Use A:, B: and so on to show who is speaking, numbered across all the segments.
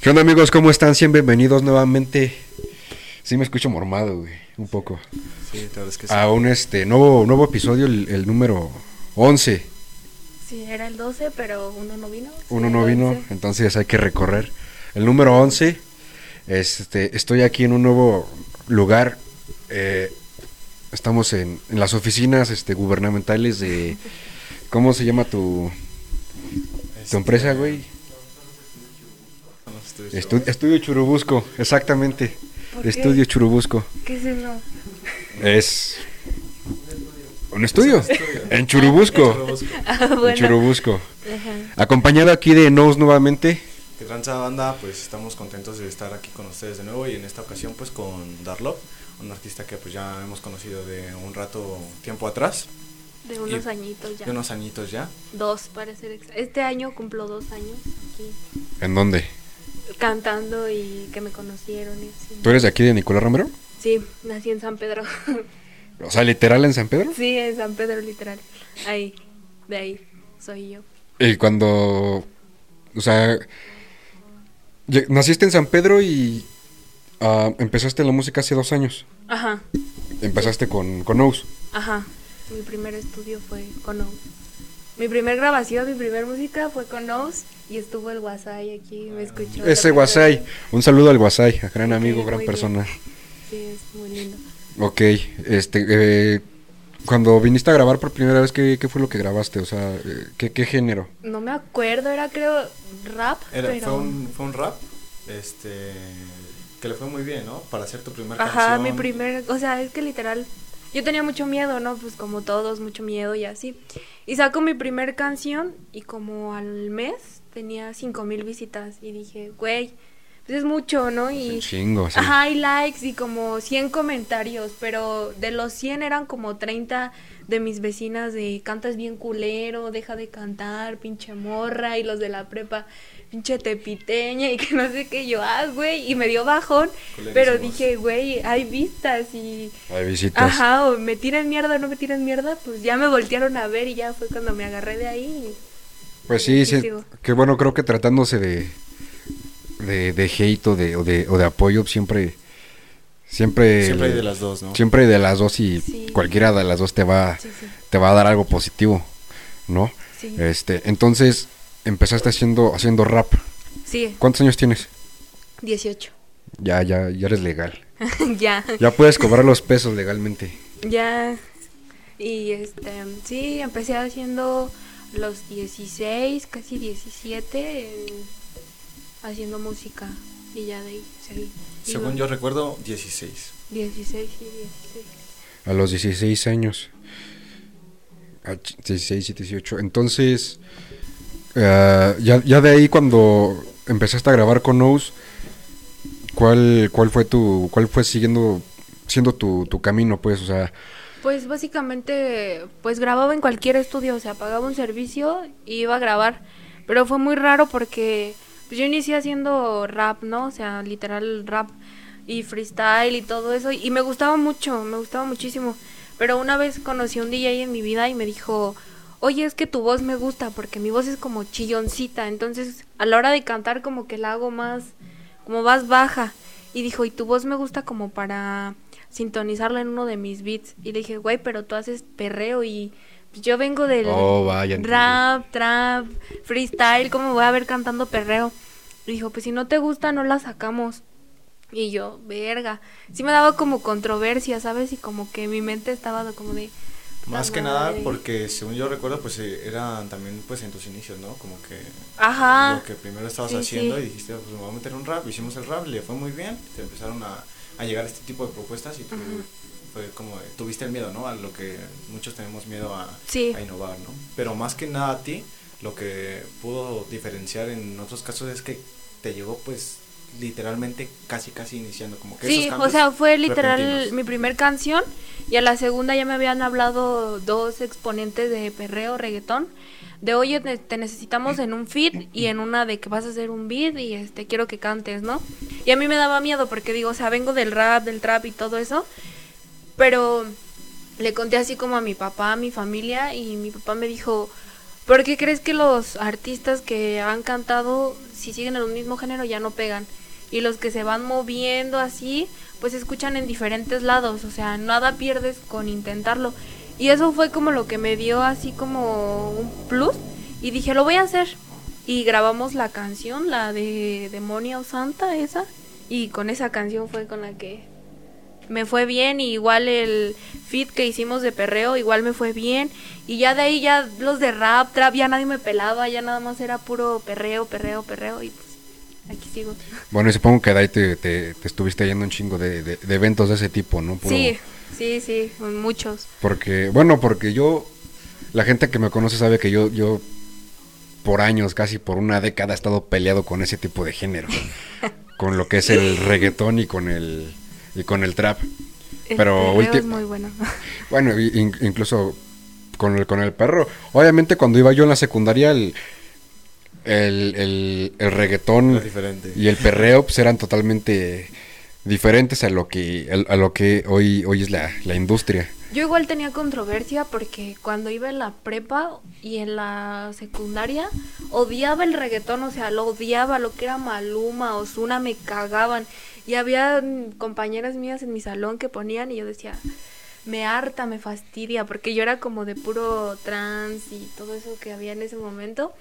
A: ¿Qué onda amigos? ¿Cómo están? Sean bienvenidos nuevamente. Sí me escucho mormado, güey, un poco.
B: Sí, claro es que sí.
A: A un este nuevo nuevo episodio, el, el número 11.
C: Sí, era el 12, pero uno no vino. Sí,
A: Uno no vino,
C: 11.
A: entonces hay que recorrer. El número 11. Este, estoy aquí en un nuevo lugar. eh, estamos en, en las oficinas este, gubernamentales de... ¿Cómo se llama tu, tu
B: Este,
A: empresa, güey? Estu-. Estudio Churubusco, exactamente.
C: ¿Por qué?
A: Estudio Churubusco.
C: ¿Qué es eso?
A: Es un estudio en Churubusco.
B: Churubusco.
C: Ah,
A: En
C: bueno.
A: Churubusco.
C: Ajá.
A: Acompañado aquí de Nose nuevamente.
B: Que tranza banda, pues estamos contentos de estar aquí con ustedes de nuevo y en esta ocasión pues con Darlop, un artista que pues ya hemos conocido de un rato tiempo atrás,
C: De unos
B: Y-
C: añitos ya.
B: de unos añitos ya.
C: Dos, para ser exa- Este año cumplo dos años aquí
A: ¿En dónde?
C: cantando y que me conocieron y así.
A: ¿Tú eres de aquí de Nicolás Romero?
C: Sí, nací en San Pedro.
A: O sea, literal en San Pedro.
C: sí, en San Pedro, literal. Ahí, de ahí, soy yo.
A: Y cuando. O sea. Naciste en San Pedro y. ah, empezaste la música hace dos años.
C: Ajá,
A: Empezaste con, con Nose.
C: ajá. Mi primer estudio fue con Nose. Mi primer grabación, mi primer música fue con Nose y estuvo el Wasai aquí, me escuchó.
A: Ese Guasay.
C: primera
A: Un saludo al Guasay, gran amigo, gran persona.
C: Sí, es muy lindo.
A: Ok, este. eh, cuando viniste a grabar por primera vez, ¿qué, qué fue lo que grabaste? O sea, eh, ¿qué, qué género?
C: No me acuerdo, era creo rap,
B: Era,
C: pero...
B: fue, un, fue un rap, este, que le fue muy bien, ¿no? Para hacer tu primer
C: Ajá,
B: canción.
C: mi primer, o sea, es que literal, yo tenía mucho miedo, ¿no? Pues como todos, mucho miedo y así. Y saco mi primer canción y como al mes tenía cinco mil visitas y dije, güey, pues es mucho, ¿no?
A: Un
C: Y
A: chingo, sí.
C: Ajá, y likes y como 100 comentarios, pero de los 100 eran como 30 de mis vecinas de cantas bien culero, deja de cantar, pinche morra, y los de la prepa, pinche tepiteña, y que no sé qué, yo, ah, güey, y me dio bajón, pero dije, güey, hay vistas y...
A: Hay visitas.
C: Ajá, o me tiran mierda o no me tiran mierda, pues ya me voltearon a ver y ya fue cuando me agarré de ahí.
A: Pues sí, sí, que bueno, creo que tratándose de de, de hate o de, o de, o de apoyo siempre siempre
B: Siempre hay de las dos, ¿no?
A: siempre de las dos y
C: Sí.
A: cualquiera de las dos te va
C: Sí, sí,
A: te va a dar algo positivo, ¿no?
C: sí.
A: Este, entonces empezaste haciendo haciendo rap.
C: Sí,
A: ¿Cuántos años tienes?
C: 18.
A: Ya ya ya eres legal.
C: ya.
A: Ya puedes cobrar los pesos legalmente.
C: Ya. Y este, sí, empecé haciendo los 16, casi 17, eh, haciendo música. Y ya de ahí seguí.
B: Según
C: Iba-
B: yo recuerdo, 16.
C: 16 y 16.
A: A los 16 años. A ch- 16 y 18. Entonces, eh, ya, ya de ahí cuando empezaste a grabar con Nose, ¿cuál, cuál fue tu, cuál fue siguiendo, siendo tu, tu camino, pues? O sea,
C: Pues básicamente, pues grababa en cualquier estudio, o sea, pagaba un servicio y iba a grabar. Pero fue muy raro porque pues, yo inicié haciendo rap, ¿no? O sea, literal rap y freestyle y todo eso. Y me gustaba mucho, me gustaba muchísimo. Pero una vez conocí a un DJ en mi vida y me dijo, oye, es que tu voz me gusta porque mi voz es como chilloncita. Entonces, a la hora de cantar como que la hago más, como más baja. Y dijo, y tu voz me gusta como para sintonizarla en uno de mis beats. Y le dije, güey, pero tú haces perreo y pues, yo vengo del
A: Oh, vaya,
C: rap, trap, freestyle, ¿cómo voy a ver cantando perreo? Y dijo, pues si no te gusta, no la sacamos. Y yo, verga. Sí me daba como controversia, ¿sabes? Y como que mi mente estaba como de...
B: Más
C: "Puta
B: que nada
C: madre".
B: porque según yo recuerdo pues eh, eran también pues en tus inicios, ¿no? Como que
C: Ajá.
B: lo que primero estabas
C: Sí,
B: haciendo
C: sí.
B: y dijiste pues me voy a meter un rap, hicimos el rap, le fue muy bien, te empezaron a, a llegar este tipo de propuestas y tú fue como tuviste el miedo, ¿no? A lo que muchos tenemos miedo a,
C: Sí.
B: a innovar, ¿no? Pero más que nada a ti, lo que pudo diferenciar en otros casos es que te llegó pues literalmente casi casi iniciando como que
C: Sí,
B: esos
C: o sea, fue literal
B: repentinos.
C: mi primer canción y a la segunda ya me habían hablado dos exponentes de perreo, reggaetón, de oye, te necesitamos en un feed y en una de que vas a hacer un beat y este quiero que cantes, ¿no? Y a mí me daba miedo porque digo, o sea, vengo del rap, del trap y todo eso, pero le conté así como a mi papá, a mi familia y mi papá me dijo, ¿Por qué crees que los artistas que han cantado, si siguen en el mismo género, ya no pegan? Y los que se van moviendo así, pues escuchan en diferentes lados, o sea, nada pierdes con intentarlo. Y eso fue como lo que me dio así como un plus. Y dije, lo voy a hacer. Y grabamos la canción, la de Demonio Santa, esa. Y con esa canción fue con la que me fue bien. Y igual el fit que hicimos de perreo, igual me fue bien. Y ya de ahí ya los de rap, trap, ya nadie me pelaba, ya nada más era puro perreo, perreo, perreo. Y aquí sigo.
A: Bueno, y supongo que de ahí te, te, te estuviste yendo un chingo de, de- de eventos de ese tipo, ¿no? Puro-
C: Sí, sí, sí, muchos.
A: Porque, bueno, porque yo, la gente que me conoce sabe que yo, yo por años, casi por una década, he estado peleado con ese tipo de género. con lo que es el reggaetón y con el, y con el trap.
C: El
A: Pero
C: muy bueno.
A: Bueno, in- incluso con el, con el perro. Obviamente cuando iba yo en la secundaria, el, el, el, el reggaetón y el perreo pues, eran totalmente diferentes a lo que, a, lo que hoy, hoy es la, la industria.
C: Yo igual tenía controversia porque cuando iba en la prepa y en la secundaria odiaba el reggaetón, o sea, lo odiaba, lo que era Maluma, Ozuna, me cagaban. Y había mm, compañeras mías en mi salón que ponían y yo decía, me harta, me fastidia, porque yo era como de puro trans y todo eso que había en ese momento.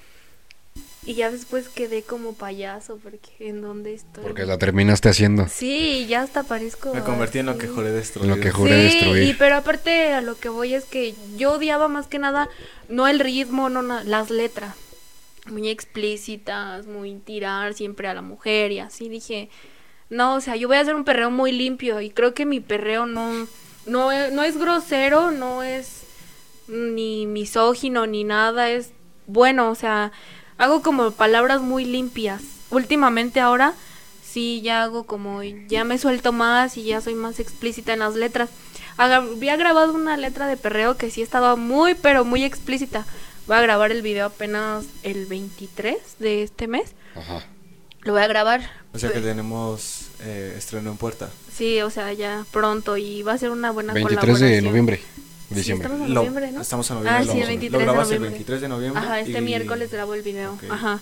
C: Y ya después quedé como payaso, porque en dónde estoy.
A: Porque la terminaste haciendo.
C: Sí, ya hasta parezco.
B: Me convertí en lo que juré destruir.
A: En lo que juré
C: Sí,
A: destruir.
C: y pero aparte a lo que voy es que yo odiaba más que nada no el ritmo, no na- las letras. Muy explícitas, muy tirar siempre a la mujer y así dije, no, o sea, yo voy a hacer un perreo muy limpio y creo que mi perreo no no es, no es grosero, no es ni misógino ni nada, es bueno, o sea, hago como palabras muy limpias. Últimamente ahora sí ya hago como ya me suelto más y ya soy más explícita en las letras. Había grabado una letra de perreo que sí estaba muy pero muy explícita. Voy a grabar el video apenas el 23 de este mes.
A: Ajá.
C: Lo voy a grabar.
B: O sea que tenemos eh, estreno en puerta.
C: Sí, o sea, ya pronto y va a ser una buena
A: 23 de
C: colaboración. Sí,
A: Diciembre.
C: estamos en
B: Lo-
C: noviembre, ¿no?
B: Estamos en noviembre.
C: Ah,
B: lo
C: sí, el
B: vamos a-
C: 23
B: Lo
C: de
B: grabas el
C: noviembre.
B: 23 de noviembre.
C: Ajá, este
B: y-
C: miércoles grabo el video. Ajá.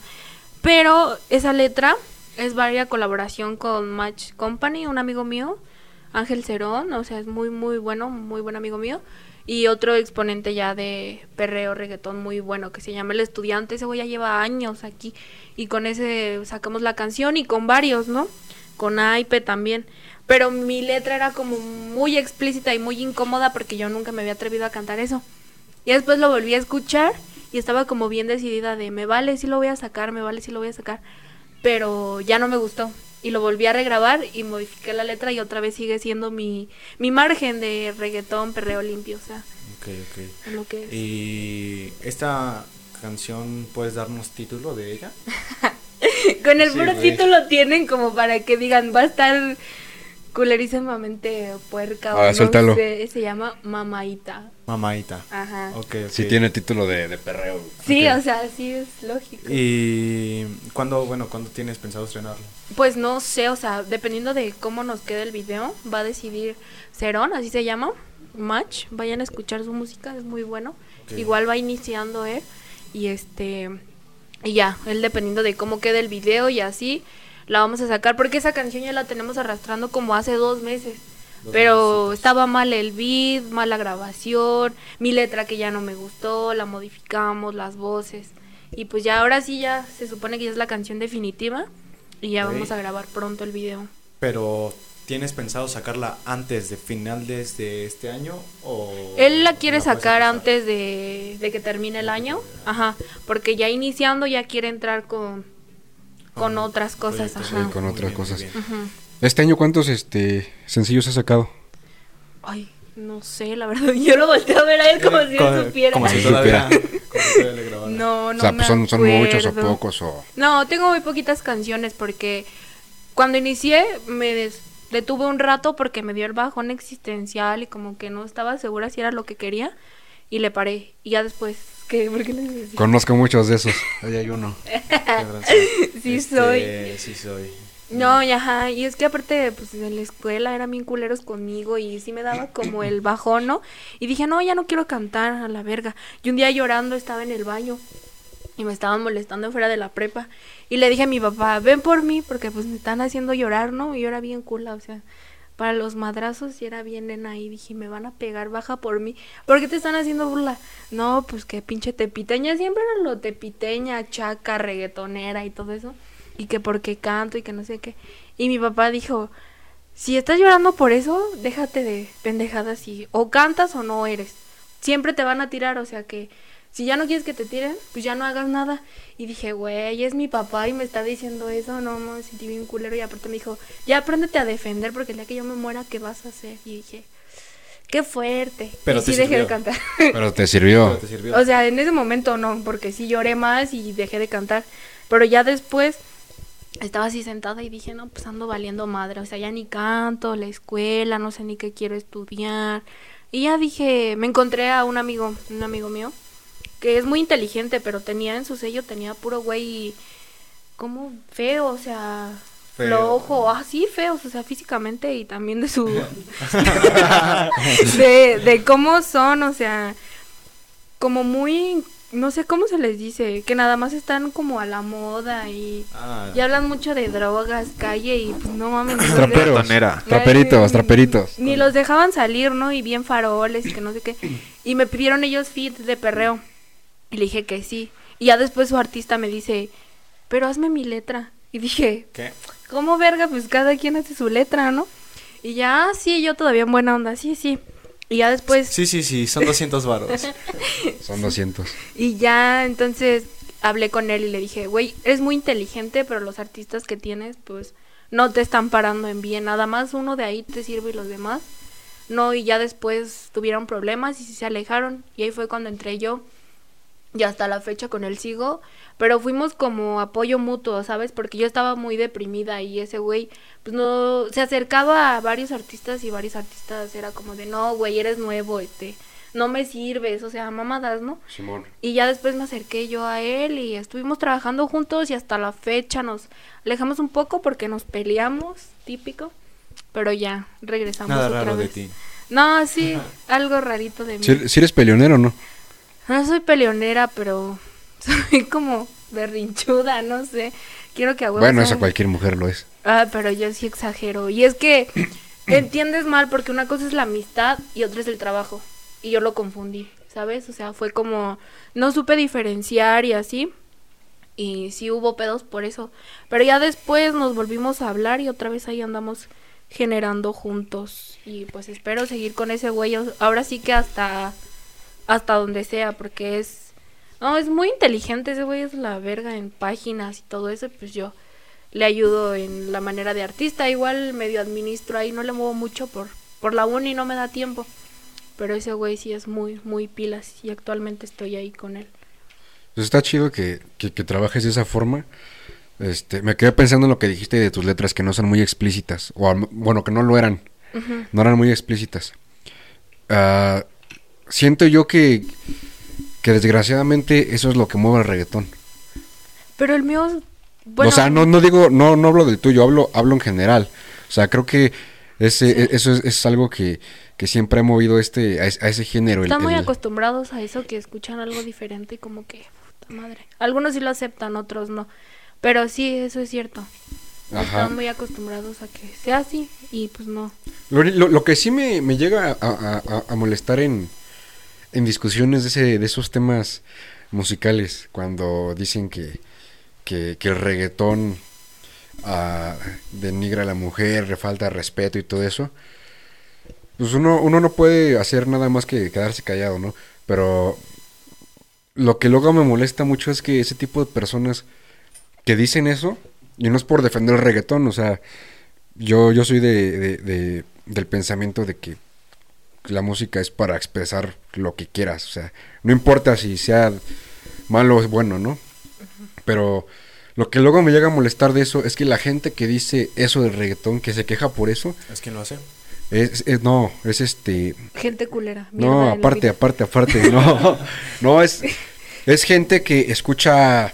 C: Pero esa letra es varia colaboración con Match Company, un amigo mío, Ángel Cerón, o sea, es muy, muy bueno, muy buen amigo mío. Y otro exponente ya de perreo, reggaetón muy bueno, que se llama El Estudiante. Ese güey ya lleva años aquí. Y con ese sacamos la canción y con varios, ¿no? Con Aipe también. Pero mi letra era como muy explícita y muy incómoda porque yo nunca me había atrevido a cantar eso. Y después lo volví a escuchar y estaba como bien decidida de me vale si lo voy a sacar, me vale si lo voy a sacar. Pero ya no me gustó. Y lo volví a regrabar y modifiqué la letra y otra vez sigue siendo mi, mi margen de reggaetón, perreo limpio, o sea,
B: Ok, ok.
C: lo que es.
B: Y esta canción, ¿puedes darnos título de ella?
C: Con el
B: Sí,
C: puro
B: güey.
C: título tienen como para que digan, va a estar culerísimamente puerca
A: Ah,
C: o no sé, se llama Mamaita.
B: Mamaita.
C: Ajá.
B: Ok, ok.
A: Sí tiene título de, de perreo.
C: Sí, o sea, sí es lógico.
B: ¿Y cuándo, bueno, cuándo tienes pensado estrenarlo?
C: Pues no sé, o sea, dependiendo de cómo nos quede el video, va a decidir Cerón, así se llama, Match. Vayan a escuchar su música, es muy bueno. Igual va iniciando él y este y ya, él dependiendo de cómo quede el video y así la vamos a sacar porque esa canción ya la tenemos arrastrando como hace dos meses.
B: Dos
C: Pero estaba mal el beat, mala grabación, mi letra que ya no me gustó, la modificamos, las voces. Y pues ya ahora sí ya se supone que ya es la canción definitiva y ya vamos a grabar pronto el video.
B: Pero, ¿tienes pensado sacarla antes de finales de este año? O
C: Él la quiere
B: la
C: sacar antes de, de que termine el año, ajá, porque ya iniciando ya quiere entrar con, con otras cosas, ajá.
A: Sí, con otras
B: bien,
A: cosas. Este año, ¿cuántos este, sencillos has sacado?
C: Ay, no sé, la verdad, yo lo volteé a ver a él como si él supiera.
B: Como si grabara.
C: No, no
A: o sea,
C: me
A: pues son, son muchos o pocos o...
C: No, tengo muy poquitas canciones porque cuando inicié me des- detuve un rato porque me dio el bajón existencial y como que no estaba segura si era lo que quería y le paré. Y ya después, ¿qué? ¿Por qué les decía?
A: Conozco muchos de esos. Ahí hay uno.
C: Sí
B: Este,
C: soy.
B: Sí soy.
C: No, y ajá, y es que aparte, pues en la escuela eran bien culeros conmigo y sí me daba como el bajón, ¿no? Y dije, no, ya no quiero cantar a la verga. Y un día llorando estaba en el baño y me estaban molestando fuera de la prepa. Y le dije a mi papá, ven por mí, porque pues me están haciendo llorar, ¿no? Y yo era bien cula, o sea, para los madrazos y era bien nena y dije, me van a pegar, baja por mí. ¿Por qué te están haciendo burla? No, pues que pinche tepiteña, siempre era lo tepiteña, chaca, reggaetonera y todo eso. Y que porque canto y que no sé qué. Y mi papá dijo, si estás llorando por eso, déjate de pendejadas y o cantas o no eres. Siempre te van a tirar, o sea que si ya no quieres que te tiren, pues ya no hagas nada. Y dije, güey, es mi papá y me está diciendo eso, no, me sentí bien culero. Y aparte me dijo, ya apréndete a defender porque el día que yo me muera, ¿qué vas a hacer? Y dije, qué fuerte.
B: Pero
C: y
B: te
C: sí dejé de cantar.
A: Pero te sirvió.
B: Pero te sirvió.
C: O sea, en ese momento no, porque sí lloré más y dejé de cantar. Pero ya después estaba así sentada y dije, no, pues ando valiendo madre. O sea, ya ni canto, la escuela, no sé ni qué quiero estudiar. Y ya dije, me encontré a un amigo, un amigo mío, que es muy inteligente, pero tenía en su sello, tenía puro güey, como feo, o sea,
B: Feo.
C: flojo, así feos, o sea, físicamente y también de su... de, de cómo son, o sea, como muy, no sé cómo se les dice, que nada más están como a la moda y,
B: Ah,
C: y hablan mucho de drogas, calle y pues no mames. ni
A: Traperos.
B: Ratonera.
A: Traperitos, traperitos.
C: Ni los dejaban salir, ¿no? Y bien faroles y que no sé qué. Y me pidieron ellos fit de perreo. Y le dije que sí. Y ya después su artista me dice, pero hazme mi letra. Y dije,
B: ¿Qué?
C: ¿cómo verga? Pues cada quien hace su letra, ¿no? Y ya, "Ah, sí, yo todavía en buena onda, sí, sí. Y ya después,
B: Sí, sí, sí, son 200 varos.
A: Son 200.
C: y ya entonces hablé con él y le dije, güey, eres muy inteligente, pero los artistas que tienes, pues, no te están parando en bien. Nada más uno de ahí te sirve y los demás. No, y ya después tuvieron problemas y se alejaron. Y ahí fue cuando entré yo. Y hasta la fecha con él sigo. Pero fuimos como apoyo mutuo, ¿sabes? Porque yo estaba muy deprimida y ese güey, pues no, se acercaba a varios artistas y varios artistas era como de, no, güey, eres nuevo, este, no me sirves, o sea, mamadas, ¿no?
A: Simón.
C: Y ya después me acerqué yo a él y estuvimos trabajando juntos y hasta la fecha nos alejamos un poco porque nos peleamos, típico. Pero ya, regresamos
B: Nada
C: otra
B: raro de
C: vez.
B: ti.
C: No, sí, algo rarito de mí.
A: Si si eres peleonero, ¿no?
C: No soy peleonera, pero soy como berrinchuda, no sé. Quiero que a huevo
A: Bueno, eso cualquier mujer lo es.
C: Ah, pero yo sí exagero. Y es que entiendes mal porque una cosa es la amistad y otra es el trabajo. Y yo lo confundí, ¿sabes? O sea, fue como no supe diferenciar y así. Y sí hubo pedos por eso. Pero ya después nos volvimos a hablar y otra vez ahí andamos generando juntos. Y pues espero seguir con ese güey. Ahora sí que hasta hasta donde sea porque es no, es muy inteligente ese güey, es la verga en páginas y todo eso, pues yo le ayudo en la manera de artista, igual medio administro ahí, no le muevo mucho por, por la uni, no me da tiempo. Pero ese güey sí es muy, muy pilas y actualmente estoy ahí con él.
A: Pues está chido que, que, que trabajes de esa forma. Este, me quedé pensando en lo que dijiste de tus letras que no son muy explícitas. O bueno, que no lo eran. No eran muy explícitas. Ah, siento yo que, que desgraciadamente eso es lo que mueve el reggaetón.
C: Pero el mío, bueno,
A: o sea, no, no digo, no, no hablo del tuyo, hablo, hablo en general. O sea, creo que ese,
C: Sí.
A: eso es, es algo que, que siempre ha movido este, a, es- a ese género. el-
C: están muy
A: el-
C: acostumbrados a eso, que escuchan algo diferente y como que, puta madre. Algunos sí lo aceptan, otros no. Pero sí, eso es cierto.
A: Ajá.
C: Están muy acostumbrados a que sea así y pues no.
A: Lo, lo- lo que sí me, me llega a- a- a molestar en, en discusiones de, ese, de esos temas musicales, cuando dicen que, que, el reggaetón ah, denigra a la mujer, le falta respeto y todo eso, pues uno, uno no puede hacer nada más que quedarse callado, ¿no? Pero lo que luego me molesta mucho es que ese tipo de personas que dicen eso, y no es por defender el reggaetón, o sea, yo, yo soy de, de- de- del pensamiento de que la música es para expresar lo que quieras, o sea, no importa si sea malo o bueno, ¿no? Pero lo que luego me llega a molestar de eso es que la gente que dice eso del reggaetón, que se queja por eso,
B: Es que no hace.
A: es, es- no, es este,
C: Gente culera.
A: no, aparte, aparte, aparte, no, no, es, es gente que escucha...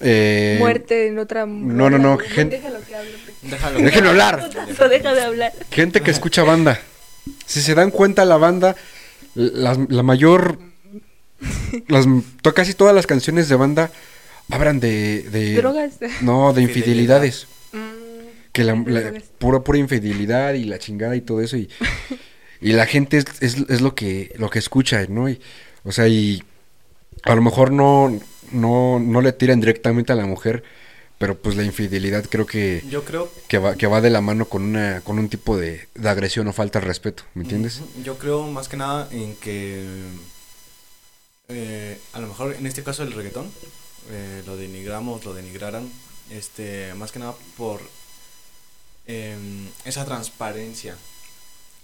A: eh,
C: Muerte en otra.
A: no, no, no, gente-
C: déjalo que que hable.
B: Déjalo.
A: Déjenme hablar.
C: Deja de hablar.
A: Gente que escucha banda. Si se dan cuenta, la banda, la, la mayor. Las, to- casi todas las canciones de banda hablan de. de
C: Drogas.
A: No, de infidelidades.
C: Mm,
A: Que la,
C: de
A: la- pura, pura infidelidad y la chingada y todo eso. Y, y la gente es, es, es lo que lo que escucha, ¿no? Y, o sea, y a lo mejor no, no, no le tiran directamente a la mujer, pero pues la infidelidad creo que,
B: Yo creo,
A: que, va, que va de la mano con, una, con un tipo de, de agresión o falta de respeto, ¿me entiendes?
B: yo creo más que nada en que eh, a lo mejor en este caso el reggaetón eh, lo denigramos, lo denigraran, este, más que nada por em, esa transparencia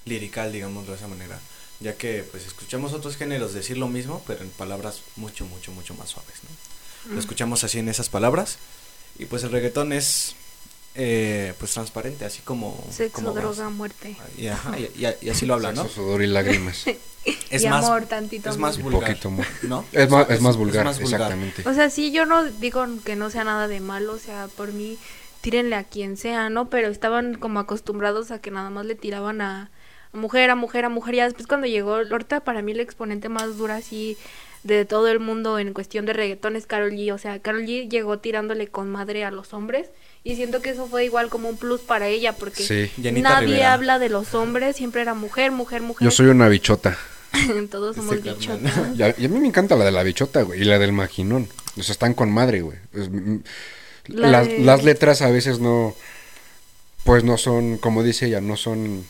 B: lirical, digámoslo de esa manera, ya que pues escuchamos otros géneros decir lo mismo, pero en palabras mucho, mucho, mucho más suaves, ¿no? Lo escuchamos así en esas palabras y pues el reggaetón es eh, pues transparente, así como...
C: Sexo,
B: como más-
C: droga, muerte.
B: y, ajá, y- y- y así lo habla, ¿no?
A: Sexo, sudor y lágrimas.
B: Es
C: y
B: más,
C: amor, tantito
B: es más
A: Y
B: vulgar.
A: poquito amor.
B: ¿No?
A: Es más, es
B: Es-
A: más
B: es
A: vulgar,
B: más vulgar.
A: exactamente.
C: O sea, sí, yo no digo que no sea nada de malo, o sea, por mí, tírenle a quien sea, ¿no? Pero estaban como acostumbrados a que nada más le tiraban a, a mujer, a mujer, a mujer. Ya después cuando llegó, ahorita para mí el exponente más duro así de todo el mundo en cuestión de reggaetón es Carol G. O sea, Carol G llegó tirándole con madre a los hombres y siento que eso fue igual como un plus para ella porque
A: Sí.
C: Nadie
B: Rivera.
C: habla de los hombres, siempre era mujer, mujer, mujer.
A: Yo soy una bichota.
C: Todos somos
B: Este
C: bichotas.
A: Y a, y a mí me encanta la de la bichota, güey, y la del maquinón. O sea, están con madre, güey. Es- mm,
C: La
A: las,
C: de-
A: las letras a veces no, pues no son, como dice ella, no son,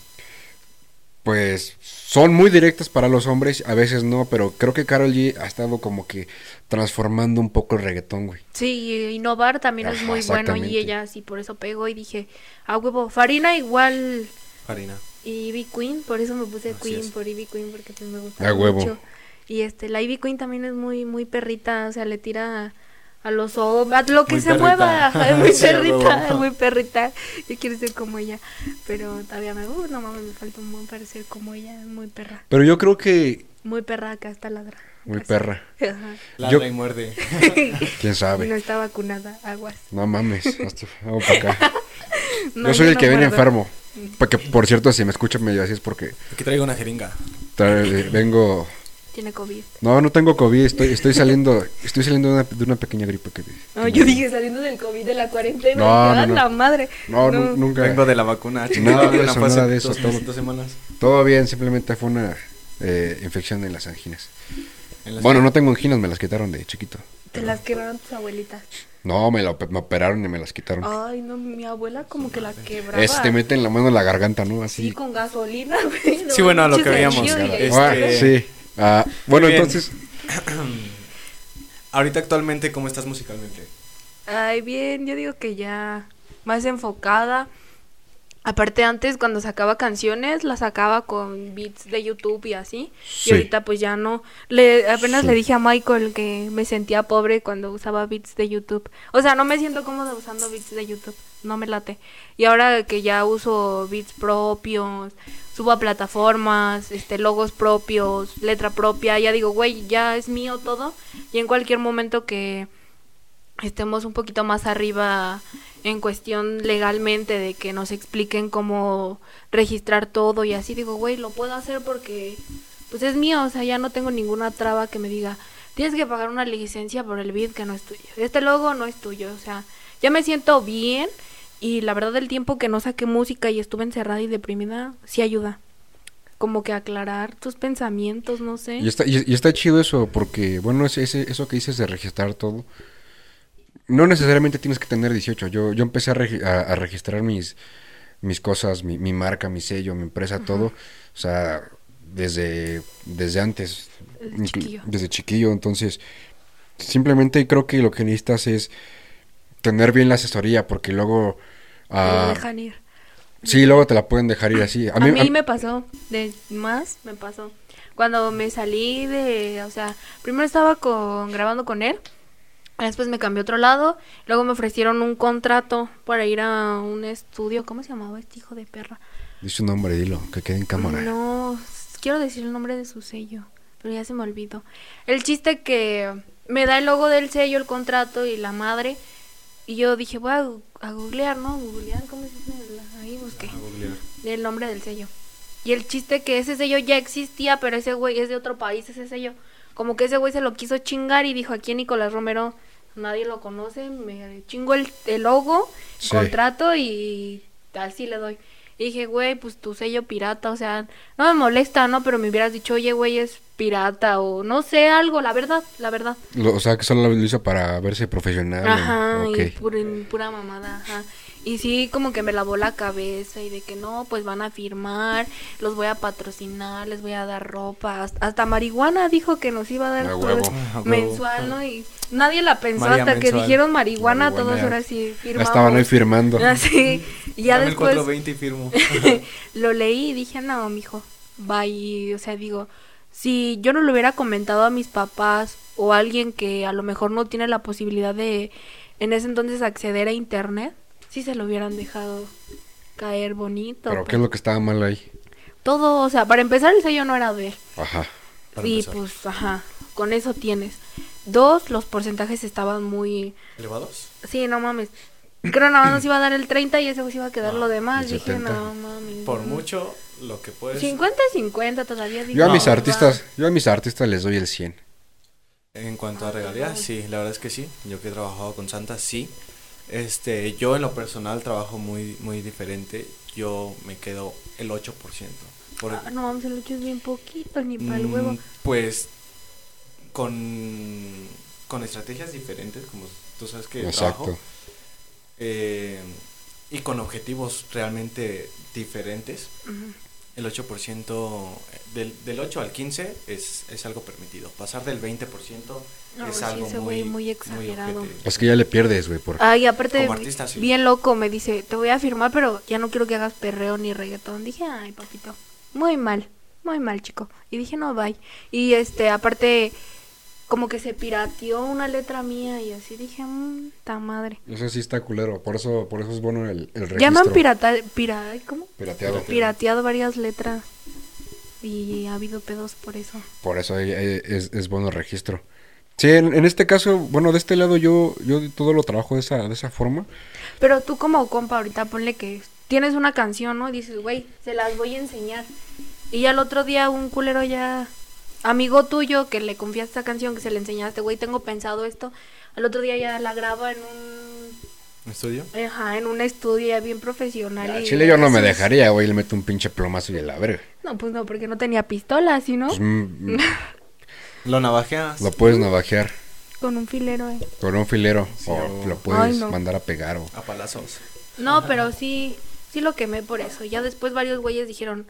A: pues son muy directas para los hombres, a veces no, pero creo que Carol G ha estado como que transformando un poco el reggaetón, güey.
C: Sí, innovar también es muy bueno y ella sí por eso pegó y dije, a huevo, Farina igual
B: Farina.
C: y Ivy Queen, por eso me puse
B: Así
C: Queen
B: es.
C: por Ivy Queen porque pues me gusta
A: A huevo.
C: mucho. Y este la Ivy Queen también es muy muy perrita, o sea, le tira a los hombres, a lo que
B: Muy
C: se
B: perrita.
C: mueva, muy perrita, muy perrita. Yo quiero ser como ella, pero todavía me, uh, no mames, me falta un buen para ser como ella, es muy perra,
A: Pero yo creo que,
C: muy perra que hasta ladra.
A: muy
C: Así.
A: perra,
C: Ajá.
B: Ladra
A: Yo-
B: y muerde.
A: quién
C: Y
A: sabe.
C: no está vacunada, aguas.
A: No mames, hasta- vamos para acá.
C: No,
A: yo soy el
C: no
A: que viene enfermo. Porque, por cierto, si me escuchan medio así es porque
B: Aquí traigo una jeringa.
A: tra- vengo...
C: Tiene COVID.
A: No, no tengo COVID, estoy, estoy saliendo, estoy saliendo de una, de una pequeña gripe que...
C: No, yo dije saliendo del COVID de la cuarentena.
A: No,
C: No,
A: no, no.
C: la madre.
A: No, nu- nunca...
B: Vengo de la vacuna.
A: Nada de eso, nada de eso,
B: dos,
A: todo.
B: dos semanas.
A: Todo bien, simplemente fue una eh, infección en las anginas.
B: En las-
A: Bueno, no tengo anginas, me las quitaron de chiquito.
C: Te las quebraron tus abuelitas.
A: No, me, lo, me operaron y me las quitaron.
C: Ay, no, mi abuela como que la quebraba.
A: Es, te meten la mano en la garganta, ¿no?
C: Sí,
A: Así.
C: con gasolina, güey.
B: Sí, bueno, a lo que veíamos,
C: ahí
B: este-
A: Ah, sí. Ah, bueno,
B: bien.
A: entonces,
B: Ahorita actualmente, ¿cómo estás musicalmente?
C: Ay, bien, yo digo que ya más enfocada. Aparte antes cuando sacaba canciones las sacaba con beats de YouTube y así.
A: Sí.
C: Y ahorita pues ya no. Le apenas
A: Sí.
C: le dije a Michael que me sentía pobre cuando usaba beats de YouTube. O sea, no me siento cómoda usando beats de YouTube. No me late. Y ahora que ya uso beats propios, subo a plataformas, este logos propios, letra propia, ya digo, güey, ya es mío todo. Y en cualquier momento que estemos un poquito más arriba en cuestión legalmente de que nos expliquen cómo registrar todo y así digo, güey, lo puedo hacer porque pues es mío, o sea, ya no tengo ninguna traba que me diga, tienes que pagar una licencia por el beat que no es tuyo. Este logo no es tuyo, o sea, ya me siento bien y la verdad el tiempo que no saqué música y estuve encerrada y deprimida sí ayuda. Como que aclarar tus pensamientos, no sé.
A: y está, y, y está chido eso, porque, bueno, ese, ese- eso que dices de registrar todo, no necesariamente tienes que tener 18. Yo, yo empecé a, regi- a- a registrar mis, mis cosas, mi, mi marca, mi sello, mi empresa, todo, o sea, desde, desde antes,
C: Desde chiquillo.
A: desde chiquillo, entonces, simplemente creo que lo que necesitas es tener bien la asesoría, porque luego...
C: Te
A: ah,
C: dejan ir.
A: sí, luego te la pueden dejar ir así.
C: A mí, me pasó, de más me pasó. Cuando me salí de, o sea, primero estaba con, grabando con él, después me cambié a otro lado, luego me ofrecieron un contrato para ir a un estudio, ¿cómo se llamaba este hijo de perra?
A: Dice su nombre, dilo, que quede en cámara.
C: No, quiero decir el nombre de su sello, pero ya se me olvidó. El chiste que me da el logo del sello, el contrato y la madre. Y yo dije, voy a, a googlear, ¿no? Googlear, ¿cómo se dice? Ahí busqué
B: A googlear.
C: el nombre del sello. Y el chiste que ese sello ya existía, pero ese güey es de otro país, ese sello. Como que ese güey se lo quiso chingar y dijo, aquí Nicolás Romero nadie lo conoce, me chingo el, el logo,
A: Sí.
C: contrato y así le doy. Y dije, güey, pues tu sello pirata, o sea, no me molesta, ¿no? Pero me hubieras dicho, oye, güey, es pirata o no sé, algo, la verdad, la verdad.
A: Lo- o sea, que solo lo hizo para verse profesional.
C: Ajá, y pura, pura mamada, ajá. Y sí, como que me lavó la cabeza y de que no, pues van a firmar, los voy a patrocinar, les voy a dar ropa. Hasta, hasta marihuana dijo que nos iba a dar
A: A huevo.
B: A huevo.
C: mensual, ¿no? Y nadie la pensó
B: María
C: hasta que dijeron marihuana,
A: Marihuana,
C: todos ahora sí firmamos.
A: estaban ahí firmando.
C: Así, y ya
B: Dame el
C: después
B: 420 y firmo.
C: lo leí y dije, no, mijo, bye. O sea, digo, si yo no lo hubiera comentado a mis papás o a alguien que a lo mejor no tiene la posibilidad de en ese entonces acceder a internet, sí se lo hubieran dejado caer bonito.
A: Pero ¿qué
C: pues.
A: es lo que estaba mal ahí?
C: Todo, o sea, para empezar el sello no era de él.
A: Ajá.
C: Y
B: empezar.
C: pues, ajá, con eso tienes. Dos, los porcentajes estaban muy...
B: ¿Elevados?
C: Sí, no mames. Creo nada más nos iba a dar el 30 y ese güey se iba a quedar
B: No,
C: lo demás. Dije,
A: 70.
C: no mames.
B: Por mucho, lo que puedes...
C: 50 y 50 todavía. dije,
A: Yo a
B: No,
A: mis
C: va.
A: artistas, yo a mis artistas les doy el 100.
B: En cuanto a regalías, sí, la verdad es que sí. Yo que he trabajado con Santa, sí. Este, yo en lo personal trabajo muy, muy diferente. Yo me quedo el 8%. Por,
C: Ah, no mames, el 8 es bien poquito, ni para el
B: Mm,
C: huevo.
B: Pues con, con estrategias diferentes, como tú sabes que
A: Exacto.
B: trabajo, eh, y con objetivos realmente diferentes, el 8%, del, del 8 al 15 es, es algo permitido. Pasar del 20%
C: No,
B: es
C: sí,
B: algo
C: ese
B: muy,
C: muy exagerado.
A: Es que ya le pierdes, güey. Por...
C: Ay, aparte,
B: Como artista, sí.
C: bien loco, me dice, te voy a firmar, pero ya no quiero que hagas perreo ni reggaetón. Dije, ay, papito, muy mal, muy mal, chico. Y dije, no, bye. Y este, aparte, como que se pirateó una letra mía y así dije, mmm, ta madre.
A: Eso sí está culero. Por eso, por eso es bueno el, el registro.
C: Ya me han pirata, pira, ¿cómo?
A: Pirateado.
C: pirateado varias letras. Y ha habido pedos por eso.
A: Por eso hay- hay- es, es bueno el registro. Sí, en, en este caso, bueno, de este lado yo, yo todo lo trabajo de esa, de esa forma.
C: Pero tú como compa ahorita ponle que tienes una canción, ¿no? Y dices, güey, se las voy a enseñar. Y ya el otro día un culero ya, amigo tuyo que le confiaste esta canción, que se le enseñaste, güey, tengo pensado esto. Al otro día ya la graba en un,
B: ¿Estudio?
C: ajá, en un estudio ya bien profesional.
A: Al
C: y
A: chile yo no me dejaría, güey, le meto un pinche plomazo y a la verga.
C: No, pues no, porque no tenía pistola, ¿sí no?
A: Pues, mm,
B: Lo navajeas.
A: lo puedes navajear
C: Con un filero, eh.
A: con un filero
B: Sí,
A: o
B: o-
A: lo puedes
C: Ay, no.
A: mandar a pegar o...
B: A palazos.
C: No, pero sí, sí lo quemé por eso. Ya después varios güeyes dijeron,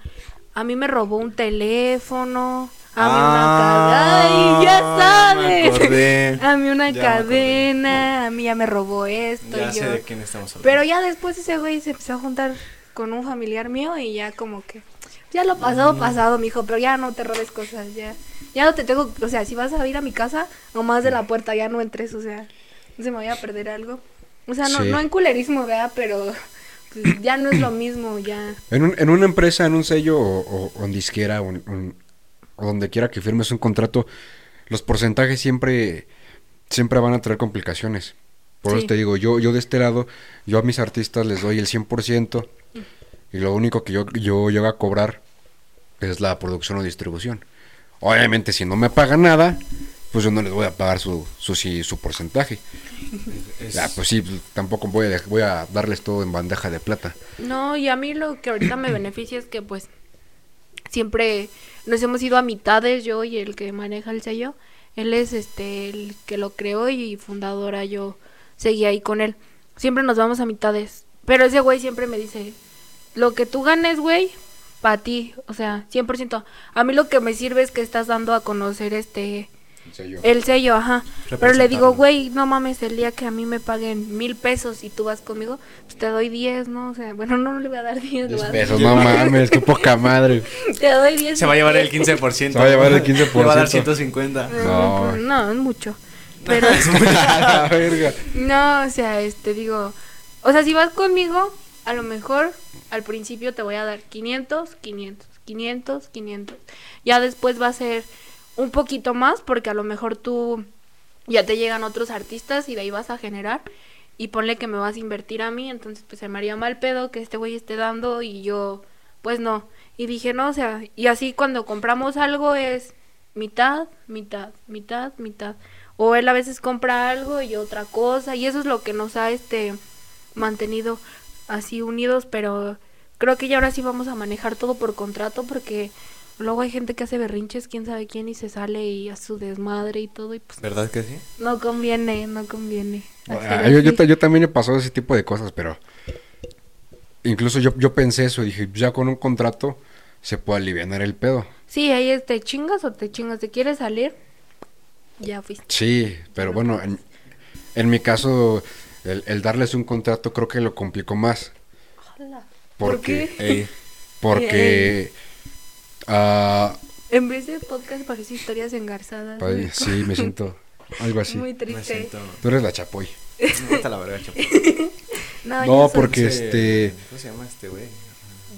C: a mí me robó un teléfono, a mí una cadena, ¡ay, ya
B: Ah, me
C: sabes! A mí una
B: Ya
C: cadena, a mí ya me robó esto.
B: Ya
C: y
B: sé
C: yo-
B: de quién estamos hablando.
C: Pero ya después ese güey se empezó a juntar con un familiar mío y ya como que, ya lo pasado, pasado, mijo, pero ya no te robes cosas, ya. Ya no te tengo, o sea, si vas a ir a mi casa, nomás de la puerta, ya no entres, o sea, no se me vaya a perder algo. O sea, no,
A: Sí.
C: no en culerismo, ¿verdad? Pero pues, ya no es lo mismo, ya.
A: En, un- en una empresa, en un sello o, en disquera o, o donde quiera que firmes un contrato, los porcentajes siempre, siempre van a traer complicaciones. Por
C: Sí.
A: eso te digo, yo, yo de este lado, yo a mis artistas les doy el 100% y lo único que yo, yo llego a cobrar es la producción o distribución. Obviamente, si no me pagan nada, pues yo no les voy a pagar su, su, sí, su porcentaje.
B: Es-
A: Ya, pues sí, pues, tampoco voy a, voy a darles todo en bandeja de plata.
C: No, y a mí lo que ahorita me beneficia es que pues siempre nos hemos ido a mitades, yo y el que maneja el sello. Él es este el que lo creó y fundadora, yo seguí ahí con él. Siempre nos vamos a mitades. Pero ese güey siempre me dice, lo que tú ganes, güey, para ti, o sea, 100%. A mí lo que me sirve es que estás dando a conocer este el sello, ajá. Pero le digo, güey, no mames, el día que a mí me paguen mil pesos y tú vas conmigo, pues te doy 10, ¿no? O sea, bueno, no, no le voy a dar 10, le voy a dar-
A: Pesos, no mames, qué poca madre.
C: Te doy 10.
B: Se va a llevar el 15%.
A: Se va a llevar el 15%.
B: Le va a dar 150.
C: No,
A: No.
C: pues, no, es mucho. Pero,
A: La verga.
C: no, o sea, este, digo, o sea, si vas conmigo, a lo mejor al principio te voy a dar 500, 500, 500, 500. Ya después va a ser un poquito más porque a lo mejor tú ya te llegan otros artistas y de ahí vas a generar. y ponle que me vas a invertir a mí, entonces pues se me haría mal pedo que este güey esté dando y yo pues no. Y dije, no, o sea, y así cuando compramos algo es mitad, mitad, mitad, mitad. O él a veces compra algo y otra cosa y eso es lo que nos ha este mantenido así unidos, pero creo que ya ahora sí vamos a manejar todo por contrato porque luego hay gente que hace berrinches, quién sabe quién, y se sale y a su desmadre y todo, y pues
B: ¿Verdad que sí?
C: no conviene, no conviene.
A: Ah, yo, también he pasado ese tipo de cosas, pero incluso yo, yo pensé eso, dije, ya con un contrato se puede aliviar el pedo.
C: Sí, ahí es, te chingas o te chingas, te quieres salir, ya fuiste.
A: Sí, pero bueno, en, en mi caso, el, el darles un contrato creo que lo complicó más.
C: ¿Por
A: Porque,
C: qué?
B: Ey,
A: porque, ah,
C: En vez de podcast parece historias engarzadas.
A: pa-
C: güey.
A: sí, me siento algo así.
C: Muy
B: me
C: triste.
B: siento...
A: Tú eres la chapoy.
B: No, a la verga, chapo.
C: No,
A: No,
C: soy
A: porque- este-
B: ¿Cómo se llama este güey?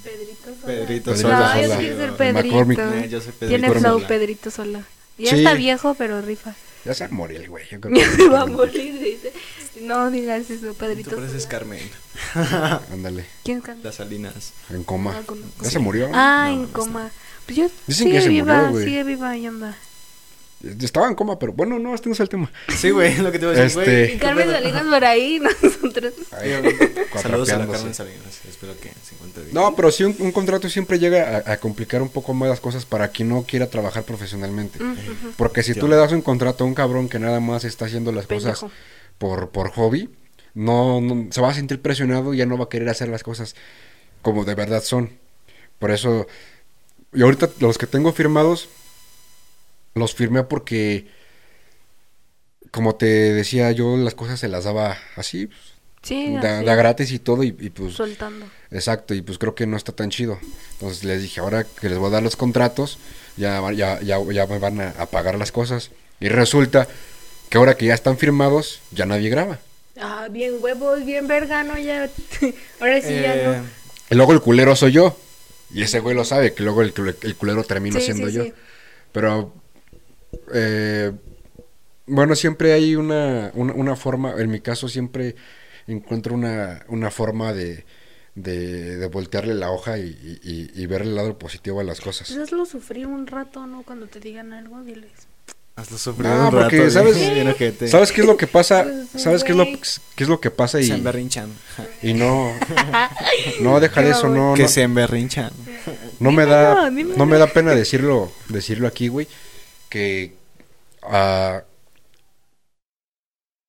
C: Pedrito Sola.
B: Pedrito
A: Pedrito
C: No,
A: Sola.
C: yo quiero ser
A: El
C: Pedrito.
B: Eh, yo soy Pedrito
C: Tiene
A: Sola.
C: flow Pedrito Sola. Ya
A: Sí.
C: está viejo, pero rifa.
A: Ya se va a morir el güey. yo creo que-
C: Va a morir, dice. No digas eso,
B: Tú
C: Pedrito
B: pareces
C: Sola.
B: Carmen.
A: Ándale,
C: ¿Quién canta?
B: Las Salinas.
A: en coma.
C: No conozco.
A: Ya se murió.
C: Ah,
B: No,
C: en
B: no
C: coma. Pues yo
A: Dicen
C: sigue
A: que se
C: viva,
A: murió, güey.
C: sigue viva y anda.
A: Estaba en coma, pero bueno, no, este no es el tema.
B: Sí, güey, lo que te iba a decir,
A: Este-
B: güey.
C: Y
B: ¿qué
C: Carmen? Salinas por ahí, nosotros.
A: Ahí,
B: Saludos a la
A: cuatrapeándose.
B: Carmen Salinas. Espero que se encuentre bien.
A: No, pero sí, un, un contrato siempre llega a, a complicar un poco más las cosas para quien no quiera trabajar profesionalmente. Porque si tú le das un contrato a un cabrón que nada más está haciendo las cosas
C: Pendejo.
A: por, por hobby, no, no- se va a sentir presionado y ya no va a querer hacer las cosas como de verdad son. Por eso, y ahorita los que tengo firmados, los firmé porque, como te decía, yo las cosas se las daba así,
C: Sí,
A: da,
C: así,
A: da gratis y todo, y, y pues
C: soltando.
A: Exacto, y pues creo que no está tan chido. Entonces les dije, ahora que les voy a dar los contratos, ya, ya, ya, ya me van a, a pagar las cosas. Y resulta que ahora que ya están firmados, ya nadie graba.
C: Ah, bien huevos, bien verga, ¿no? Ya. Ahora sí ya
B: Eh,
C: no.
A: Y luego el culero soy yo. Y ese güey lo sabe, que luego el, el culero termino
C: Sí,
A: siendo
C: sí,
A: yo.
C: sí.
A: Pero, eh, bueno, siempre hay una, una, una forma, en mi caso siempre encuentro una, una forma de, de, de voltearle la hoja y, y, y- y ver el lado positivo a las cosas.
C: Pues hazlo sufrir un rato, ¿no? Cuando te digan algo, diles.
B: Hazlo sufrir
A: No,
B: un
A: porque,
B: rato,
A: ¿sabes?
B: bien, bien ojete.
A: ¿Sabes qué es lo que pasa?
C: Pues,
A: ¿Sabes qué es lo, qué es lo que pasa? Y,
B: Se emberrinchan.
A: y no, no deja de eso, no,
B: Que
A: no,
B: se emberrinchan.
A: no me da,
C: Dímelo,
A: no me da pena decirlo, decirlo aquí, güey, que ah,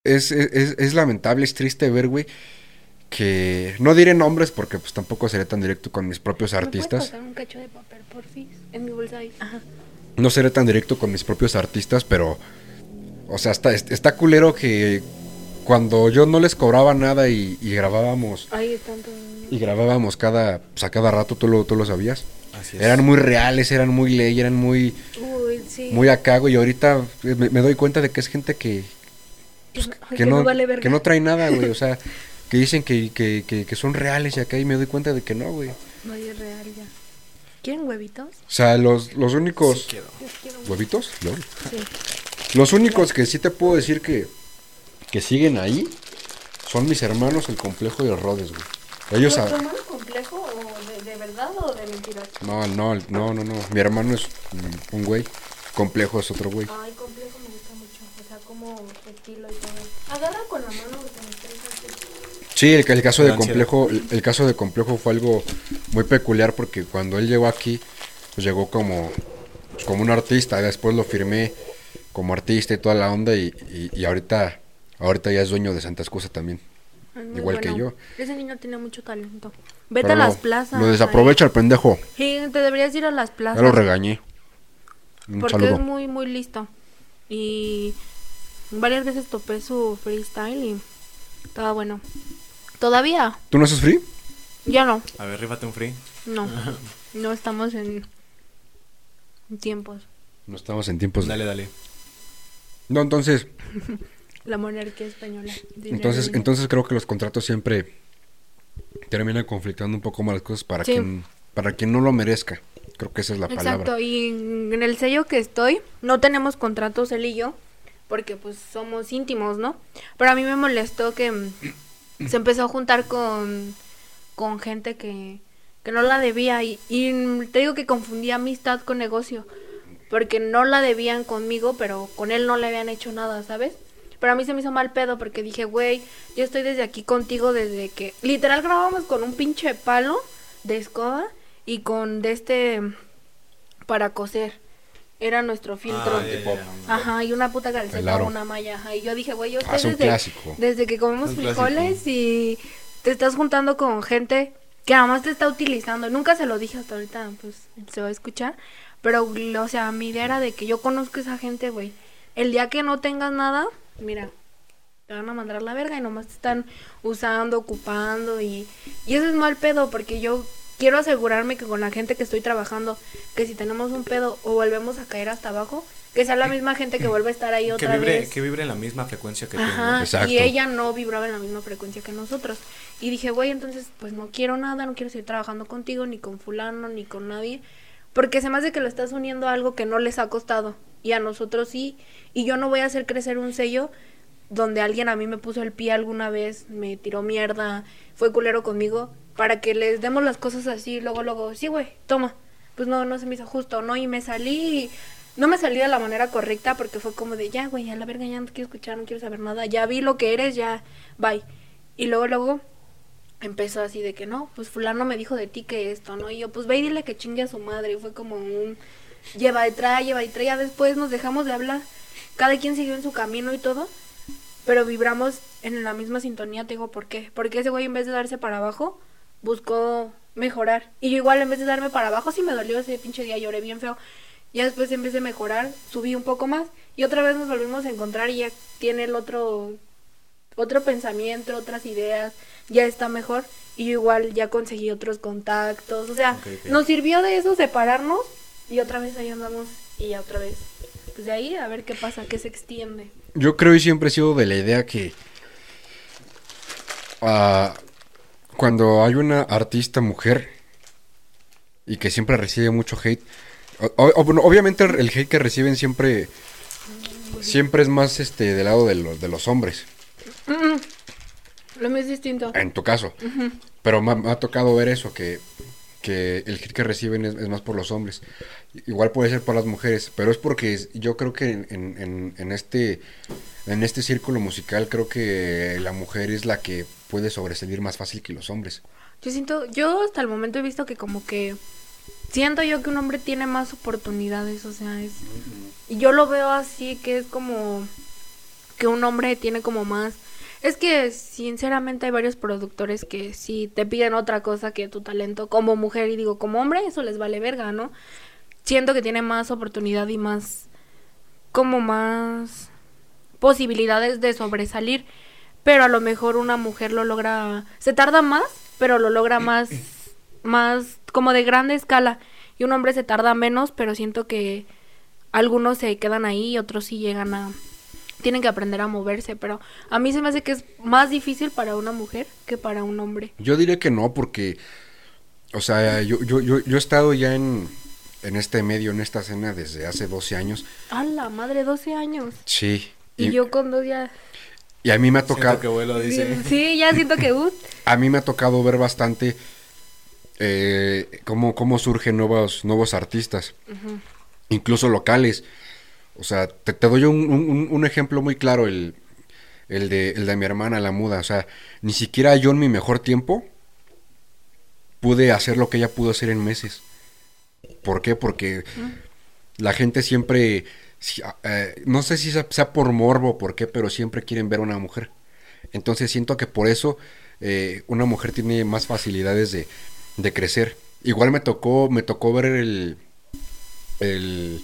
A: es, es, es lamentable, es triste ver, güey, que no diré nombres porque pues tampoco seré tan directo con mis propios
C: ¿Me puedes
A: artistas.
C: pasar un cacho de papel, porfis? En mi bolsa ahí. Ajá.
A: No seré tan directo con mis propios artistas, pero, o sea, está, está culero que cuando yo no les cobraba nada y, y grabábamos,
C: Ahí están todos.
A: y grabábamos cada, pues, a cada rato, tú lo, tú lo sabías,
B: Así es.
A: eran muy reales, eran muy ley, eran muy,
C: Uy, sí.
A: muy acá, güey, y ahorita me, me doy cuenta de que es gente que, pues,
C: Ay,
A: que, no,
C: vale verga.
A: que no trae nada, güey, o sea, que dicen que, que, que, que son reales y acá y me doy cuenta de que no, güey.
C: No es real ya. ¿Quieren huevitos?
A: O sea, los, los únicos...
B: Sí
A: ¿Huevitos? No.
C: Sí.
A: Los únicos que sí te puedo decir que, que siguen ahí son mis hermanos, el complejo el Rodes, güey. Ellos
C: ¿Tu hermano complejo o de, de verdad o de mentiras?
A: No, no, no, no, no. Mi hermano es un güey. Complejo es otro güey.
C: Ay, complejo me gusta mucho. O sea, como estilo y todo. Agarra con la mano porque me estresa. así.
A: Sí, el, el caso de complejo, el, el caso de complejo fue algo muy peculiar porque cuando él llegó aquí, pues llegó como, pues, como un artista. Después lo firmé como artista y toda la onda y, y, y ahorita, ahorita ya es dueño de Santa Excusa también.
C: Muy
A: Igual que yo.
C: Ese niño tiene mucho talento. Vete
A: Pero
C: a las plazas.
A: Lo desaprovecha el pendejo.
C: Sí, te deberías ir a las plazas.
A: Ya lo regañé. Un
C: Porque
A: saludo.
C: es muy, muy listo. Y varias veces topé su freestyle y estaba bueno. Todavía,
A: ¿Tú no haces free?
C: ya no.
B: A ver, rífate un free.
C: No, no estamos en en tiempos.
A: No estamos en tiempos.
B: Dale, dale.
A: No, entonces,
C: La monarquía española.
A: Entonces, entonces creo que los contratos siempre terminan conflictando un poco más las cosas para
C: Sí.
A: quien, para quien no lo merezca. Creo que esa es la
C: Exacto,
A: palabra.
C: y en el sello que estoy, no tenemos contratos él y yo, porque pues somos íntimos, ¿no? Pero a mí me molestó que se empezó a juntar con, con gente que, que no la debía. Y, te digo que confundía amistad con negocio. Porque no la debían conmigo, pero con él no le habían hecho nada, ¿sabes? Pero a mí se me hizo mal pedo porque dije, güey, yo estoy desde aquí contigo desde que... Literal grabamos con un pinche palo de escoba y con de este para coser. Era nuestro filtro.
B: Ah.
C: Ajá, y una puta calceta
A: El aro.
C: o una malla. Ajá, y yo dije, güey, yo
A: Ah,
C: desde,
A: clásico.
C: desde que comemos
B: Un clásico.
C: frijoles y te estás juntando con gente que además te está utilizando. Nunca se lo dije hasta ahorita, pues se va a escuchar. Pero, o sea, mi idea era de que yo conozco a esa gente, güey. El día que no tengas nada, mira, te van a mandar a la verga y nomás te están usando, ocupando y, y eso es mal pedo porque yo quiero asegurarme que con la gente que estoy trabajando, que si tenemos un pedo o volvemos a caer hasta abajo, que sea la misma gente que vuelva a estar ahí
B: Que
C: otra
B: vibre,
C: vez.
B: que vibre en la misma frecuencia que tú.
C: y ella no vibraba en la misma frecuencia que nosotros. Y dije, güey, entonces pues no quiero nada, no quiero seguir trabajando contigo, ni con fulano, ni con nadie. Porque se me hace que lo estás uniendo a algo que no les ha costado. Y a nosotros sí. Y yo no voy a hacer crecer un sello donde alguien a mí me puso el pie alguna vez, me tiró mierda, fue culero conmigo, para que les demos las cosas así, luego, luego, sí, güey, toma. Pues no, no se me hizo justo, ¿no? Y me salí, no me salí de la manera correcta porque fue como de, ya, güey, a la verga, ya no quiero escuchar, no quiero saber nada, ya vi lo que eres, ya, bye. Y luego, luego, empezó así de que no, pues fulano me dijo de ti que esto, ¿no? Y yo, pues ve y dile que chingue a su madre. Y fue como un lleva trae, lleva trae. Ya después nos dejamos de hablar. Cada quien siguió en su camino y todo. Pero vibramos en la misma sintonía, te digo, ¿por qué? Porque ese güey en vez de darse para abajo, buscó mejorar. Y yo igual en vez de darme para abajo, sí me dolió ese pinche día, lloré bien feo. Ya después en vez de mejorar, subí un poco más. Y otra vez nos volvimos a encontrar y ya tiene el otro otro pensamiento, otras ideas, ya está mejor. Y yo igual ya conseguí otros contactos. O sea, nos sirvió de eso separarnos y otra vez ahí andamos y ya otra vez. Pues de ahí a ver qué pasa, qué se extiende.
A: Yo creo y siempre he sido de la idea que ah, cuando hay una artista mujer y que siempre recibe mucho hate, o- o- bueno, obviamente el hate que reciben siempre siempre es más este del lado de los, de los hombres,
C: Lo mío es distinto.
A: en tu caso. Pero me, ha- me ha tocado ver eso, que, que el hate que reciben es, es más por los hombres. Igual puede ser por las mujeres, pero es porque es- yo creo que en, en- en- en este, en este círculo musical creo que la mujer es la que puede sobresalir más fácil que los hombres.
C: Yo siento, yo hasta el momento he visto que como que siento yo que un hombre tiene más oportunidades, o sea, es y yo lo veo así que es como que un hombre tiene como más es que sinceramente hay varios productores que si te piden otra cosa que tu talento como mujer y digo como hombre eso les vale verga, ¿no? Siento que tiene más oportunidad y más como más posibilidades de sobresalir, pero a lo mejor una mujer lo logra, se tarda más, pero lo logra más, más como de grande escala, y un hombre se tarda menos, pero siento que algunos se quedan ahí y otros sí llegan a, tienen que aprender a moverse, pero a mí se me hace que es más difícil para una mujer que para un hombre.
A: Yo diré que no, porque, o sea, yo, yo, yo, yo he estado ya en, en este medio, en esta escena desde hace 12 años.
C: A la madre, 12 años.
A: Sí.
C: Y, yo con dos ya...
A: y a mí me ha
B: Siento
A: tocado...
B: que vuelo, dice.
C: Sí, ya siento que... uh,
A: A mí me ha tocado ver bastante eh, cómo, cómo surgen nuevos, nuevos artistas, incluso locales. O sea, te, te doy un, un- un ejemplo muy claro, el, el, de, el de mi hermana, la muda. O sea, ni siquiera yo en mi mejor tiempo pude hacer lo que ella pudo hacer en meses. ¿Por qué? Porque la gente siempre, si- eh, no sé si sea, sea por morbo o por qué, pero siempre quieren ver a una mujer. Entonces siento que por eso eh, una mujer tiene más facilidades de, de crecer. Igual me tocó, me tocó ver el, el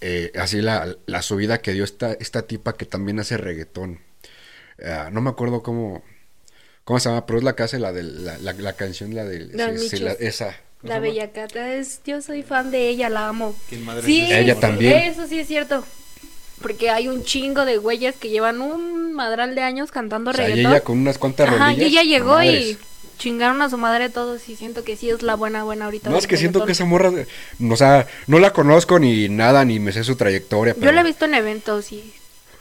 A: eh, así la, la subida que dio esta, esta tipa que también hace reggaetón. Ah, no me acuerdo cómo, cómo se llama, pero es la que hace la de la, la, la canción, la de esa. ¿Cómo
C: La
A: se llama?
C: Bellacata es, yo soy fan de ella, la amo.
B: ¿Quién madre
C: Sí,
B: es?
A: Ella también.
C: Eso sí es cierto. Porque hay un chingo de güeyes que llevan un madral de años cantando
A: O sea, y ella con unas cuantas
C: Ajá, y
A: rodillas.
C: ella llegó
A: madres.
C: y chingaron a su madre todos y siento que sí es la buena buena ahorita.
A: No, es que siento que esa morra, o sea, no la conozco ni nada, ni me sé su trayectoria.
C: Yo la he visto en eventos y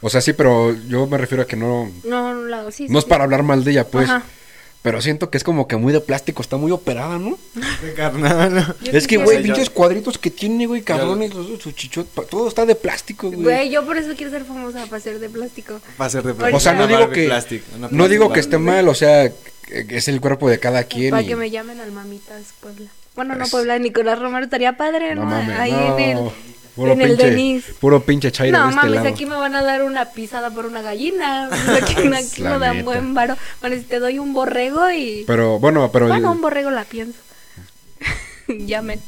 A: O sea, sí, pero yo me refiero a que no.
C: No, no, la- sí,
A: No es
C: sí.
A: para hablar mal de ella, pues.
C: Ajá.
A: Pero siento que es como que muy de plástico, está muy operada, ¿no?
B: Qué carnal.
A: Es que, güey, pinches cuadritos que tiene, güey, cabrones, su chichot, todo está de plástico, güey.
C: Güey, yo por eso quiero ser famosa para ser de plástico.
B: Va a ser de
C: O sea,
A: no digo que-
B: plastic, una
A: No digo que esté mal, o sea, que es el cuerpo de cada quien.
C: Para
A: y-
C: que me llamen al Mamitas Puebla. Bueno, no
A: Es-
C: Puebla, Nicolás Romero estaría padre, ¿no?
A: No mames,
C: Ahí
A: no.
C: en el.
A: Puro
C: en el
A: pinche,
C: Denis.
A: puro pinche chairo
C: No
A: de este
C: mames,
A: lado.
C: aquí me van a dar una pisada por una gallina. Aquí aquí me dan buen varo. Bueno, si te doy un borrego y.
A: Pero, bueno, pero
C: bueno,
A: el-
C: un borrego la pienso. Llamen.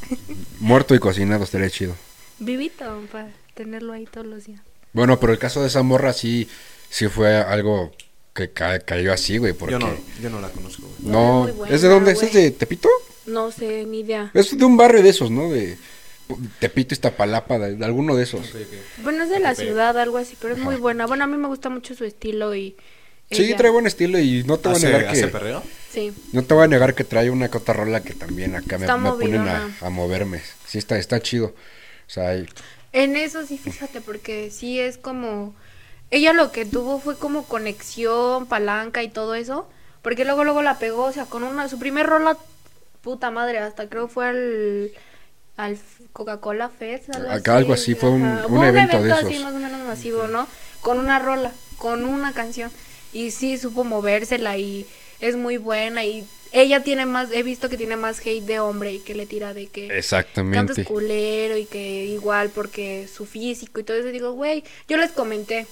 A: muerto y cocinado estaría chido.
C: Vivito, para tenerlo ahí todos los días.
A: Bueno, pero el caso de esa morra sí, sí fue algo que ca- cayó así, güey, porque...
B: Yo no, yo no la conozco, güey.
A: No,
C: Es muy buena,
A: ¿es de dónde? ¿Es de Tepito?
C: No sé, ni idea.
A: Es de un barrio de esos, ¿no? De Tepito, Iztapalapa, de, de alguno de esos.
C: Bueno, es de la ciudad, algo así, pero es
A: Ajá.
C: muy buena. Bueno, a mí me gusta mucho su estilo y.
A: Sí,
C: ella-
A: trae buen estilo y no te voy a
B: ¿Hace,
A: negar
B: hace
A: que...
B: perreo?
C: Sí.
A: No te voy a negar que trae una cotarrola que también acá me,
C: Está
A: me ponen a, a moverme. Sí, está, está chido. O sea, hay-
C: En eso sí, fíjate, porque sí es como. Ella lo que tuvo fue como conexión, palanca y todo eso. Porque luego, luego la pegó, o sea, con una. Su primer rola, puta madre, hasta creo fue al. Al Coca-Cola Fest.
A: Acá algo así, fue un- un
C: Fue
A: evento de
C: así
A: esos.
C: más o menos masivo, ¿no? Con una rola, con una canción. Y sí supo movérsela y es muy buena. Y ella tiene más. He visto que tiene más hate de hombre y que le tira de que. Cantas
A: exactamente.
C: culero y que igual porque su físico y todo eso. Digo, güey, yo les comenté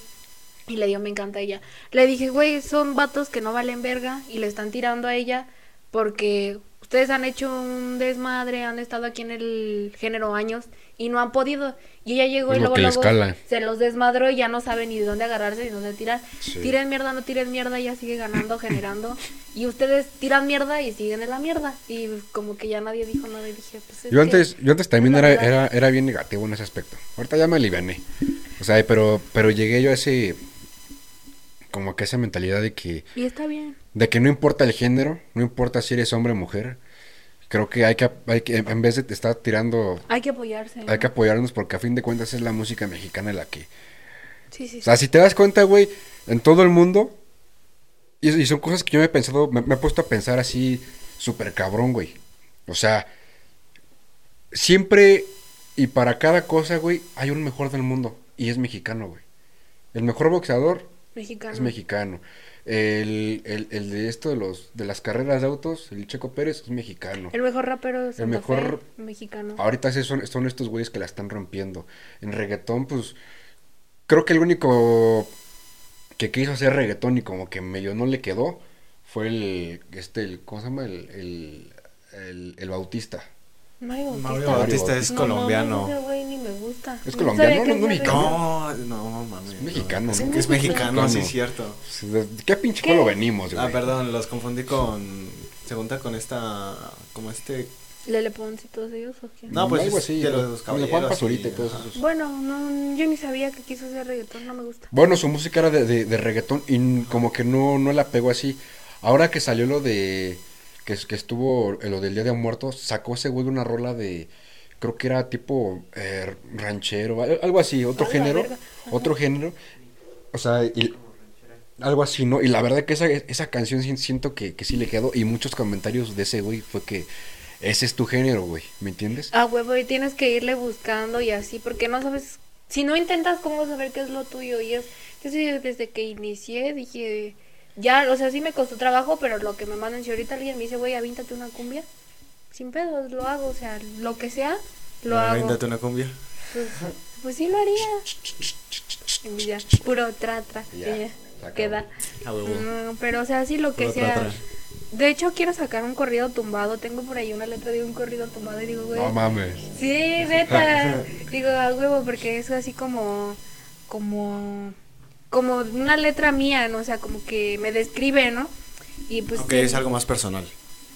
C: y le digo, me encanta ella. Le dije, güey, son vatos que no valen verga y le están tirando a ella porque ustedes han hecho un desmadre, han estado aquí en el género años y no han podido. Y ella llegó y luego, se los desmadró y ya no sabe ni de dónde agarrarse ni dónde tirar.
A: Sí.
C: Tiren mierda, no tiren mierda, ella sigue ganando, generando. Y ustedes tiran mierda y siguen en la mierda. Y como que ya nadie dijo nada y dije, pues es
A: Yo antes, yo antes también era, era, era bien negativo en ese aspecto. Ahorita ya me aliviané. O sea, pero, pero llegué yo a ese, como que esa mentalidad de que,
C: Y está bien.
A: de que no importa el género, no importa si eres hombre o mujer. Creo que hay que, hay que en vez de te estar tirando,
C: Hay que apoyarse.
A: hay que
C: ¿no?
A: apoyarnos porque a fin de cuentas es la música mexicana la que,
C: Sí, sí,
A: o sea, si te das cuenta, güey, en todo el mundo, y, y son cosas que yo me he pensado, me, me he puesto a pensar así, súper cabrón, güey. O sea, siempre y para cada cosa, güey, hay un mejor del mundo, y es mexicano, güey. El mejor boxeador
C: Mexicano.
A: es mexicano. El, el, el de esto de los de las carreras de autos, el Checo Pérez, es mexicano.
C: El mejor rapero de Santa
A: mejor-
C: Fe, mexicano.
A: Ahorita sí son, son estos güeyes que la están rompiendo. En reggaetón, pues, creo que el único que quiso hacer reggaetón y como que medio no le quedó fue el, este, el, ¿cómo se llama? El, el, el, el Bautista.
C: Mario Bautista.
B: Mario Bautista es
C: No
B: colombiano.
C: mames, ese güey ni me gusta.
A: Es
C: No
A: colombiano, no, no mexicano.
B: No, no, mami.
A: Es mexicano,
B: Es,
A: ¿no?
B: es mexicano, sí, es cierto.
A: ¿De qué pinche pueblo venimos, güey?
B: Ah, perdón, los confundí con. Se junta con esta. Como este.
C: Lele Pons y todos ellos, ¿o qué?
B: No, pues
A: Algo así.
B: de
A: ¿no?
B: los caballeros
A: y todos esos.
C: Bueno, no, yo ni sabía que quiso hacer reggaetón, no me gusta.
A: Bueno, su música era de, de, de reggaetón y como que no, no la pegó así. Ahora que salió lo de. Que, que estuvo eh, lo del Día de Muertos, sacó ese güey una rola de. Creo que era tipo eh, ranchero, al- algo así, otro género. Otro género. O sea, y- algo así, ¿no? Y la verdad que esa, esa canción siento que, que sí le quedó. Y muchos comentarios de ese güey fue que ese es tu género, güey. ¿Me entiendes?
C: Ah, huevo, y tienes que irle buscando y así, porque no sabes. Si no intentas, ¿cómo saber qué es lo tuyo? Y es. Yo sí, desde que inicié dije. Ya, o sea, sí me costó trabajo, pero lo que me mandan, si ahorita alguien me dice, güey, avíntate una cumbia, sin pedos, lo hago, o sea, lo que sea, lo
B: Ah,
C: hago.
B: Véndate una cumbia.
C: Pues, pues sí lo haría. Y ya, puro tra, tra, y
A: Ya,
C: ya,
A: se acabó.
C: queda.
B: A huevo.
C: Pero, o sea, sí lo que
B: Puro
C: sea.
B: tra, tra.
C: De hecho, quiero sacar un corrido tumbado. Tengo por ahí una letra de un corrido tumbado y digo, güey.
A: No mames.
C: Sí, neta. Digo, a huevo, porque es así como. Como. Como una letra mía, ¿no? O sea, como que me describe, ¿no? Y pues.
B: Ok,
C: sí.
B: es algo más personal.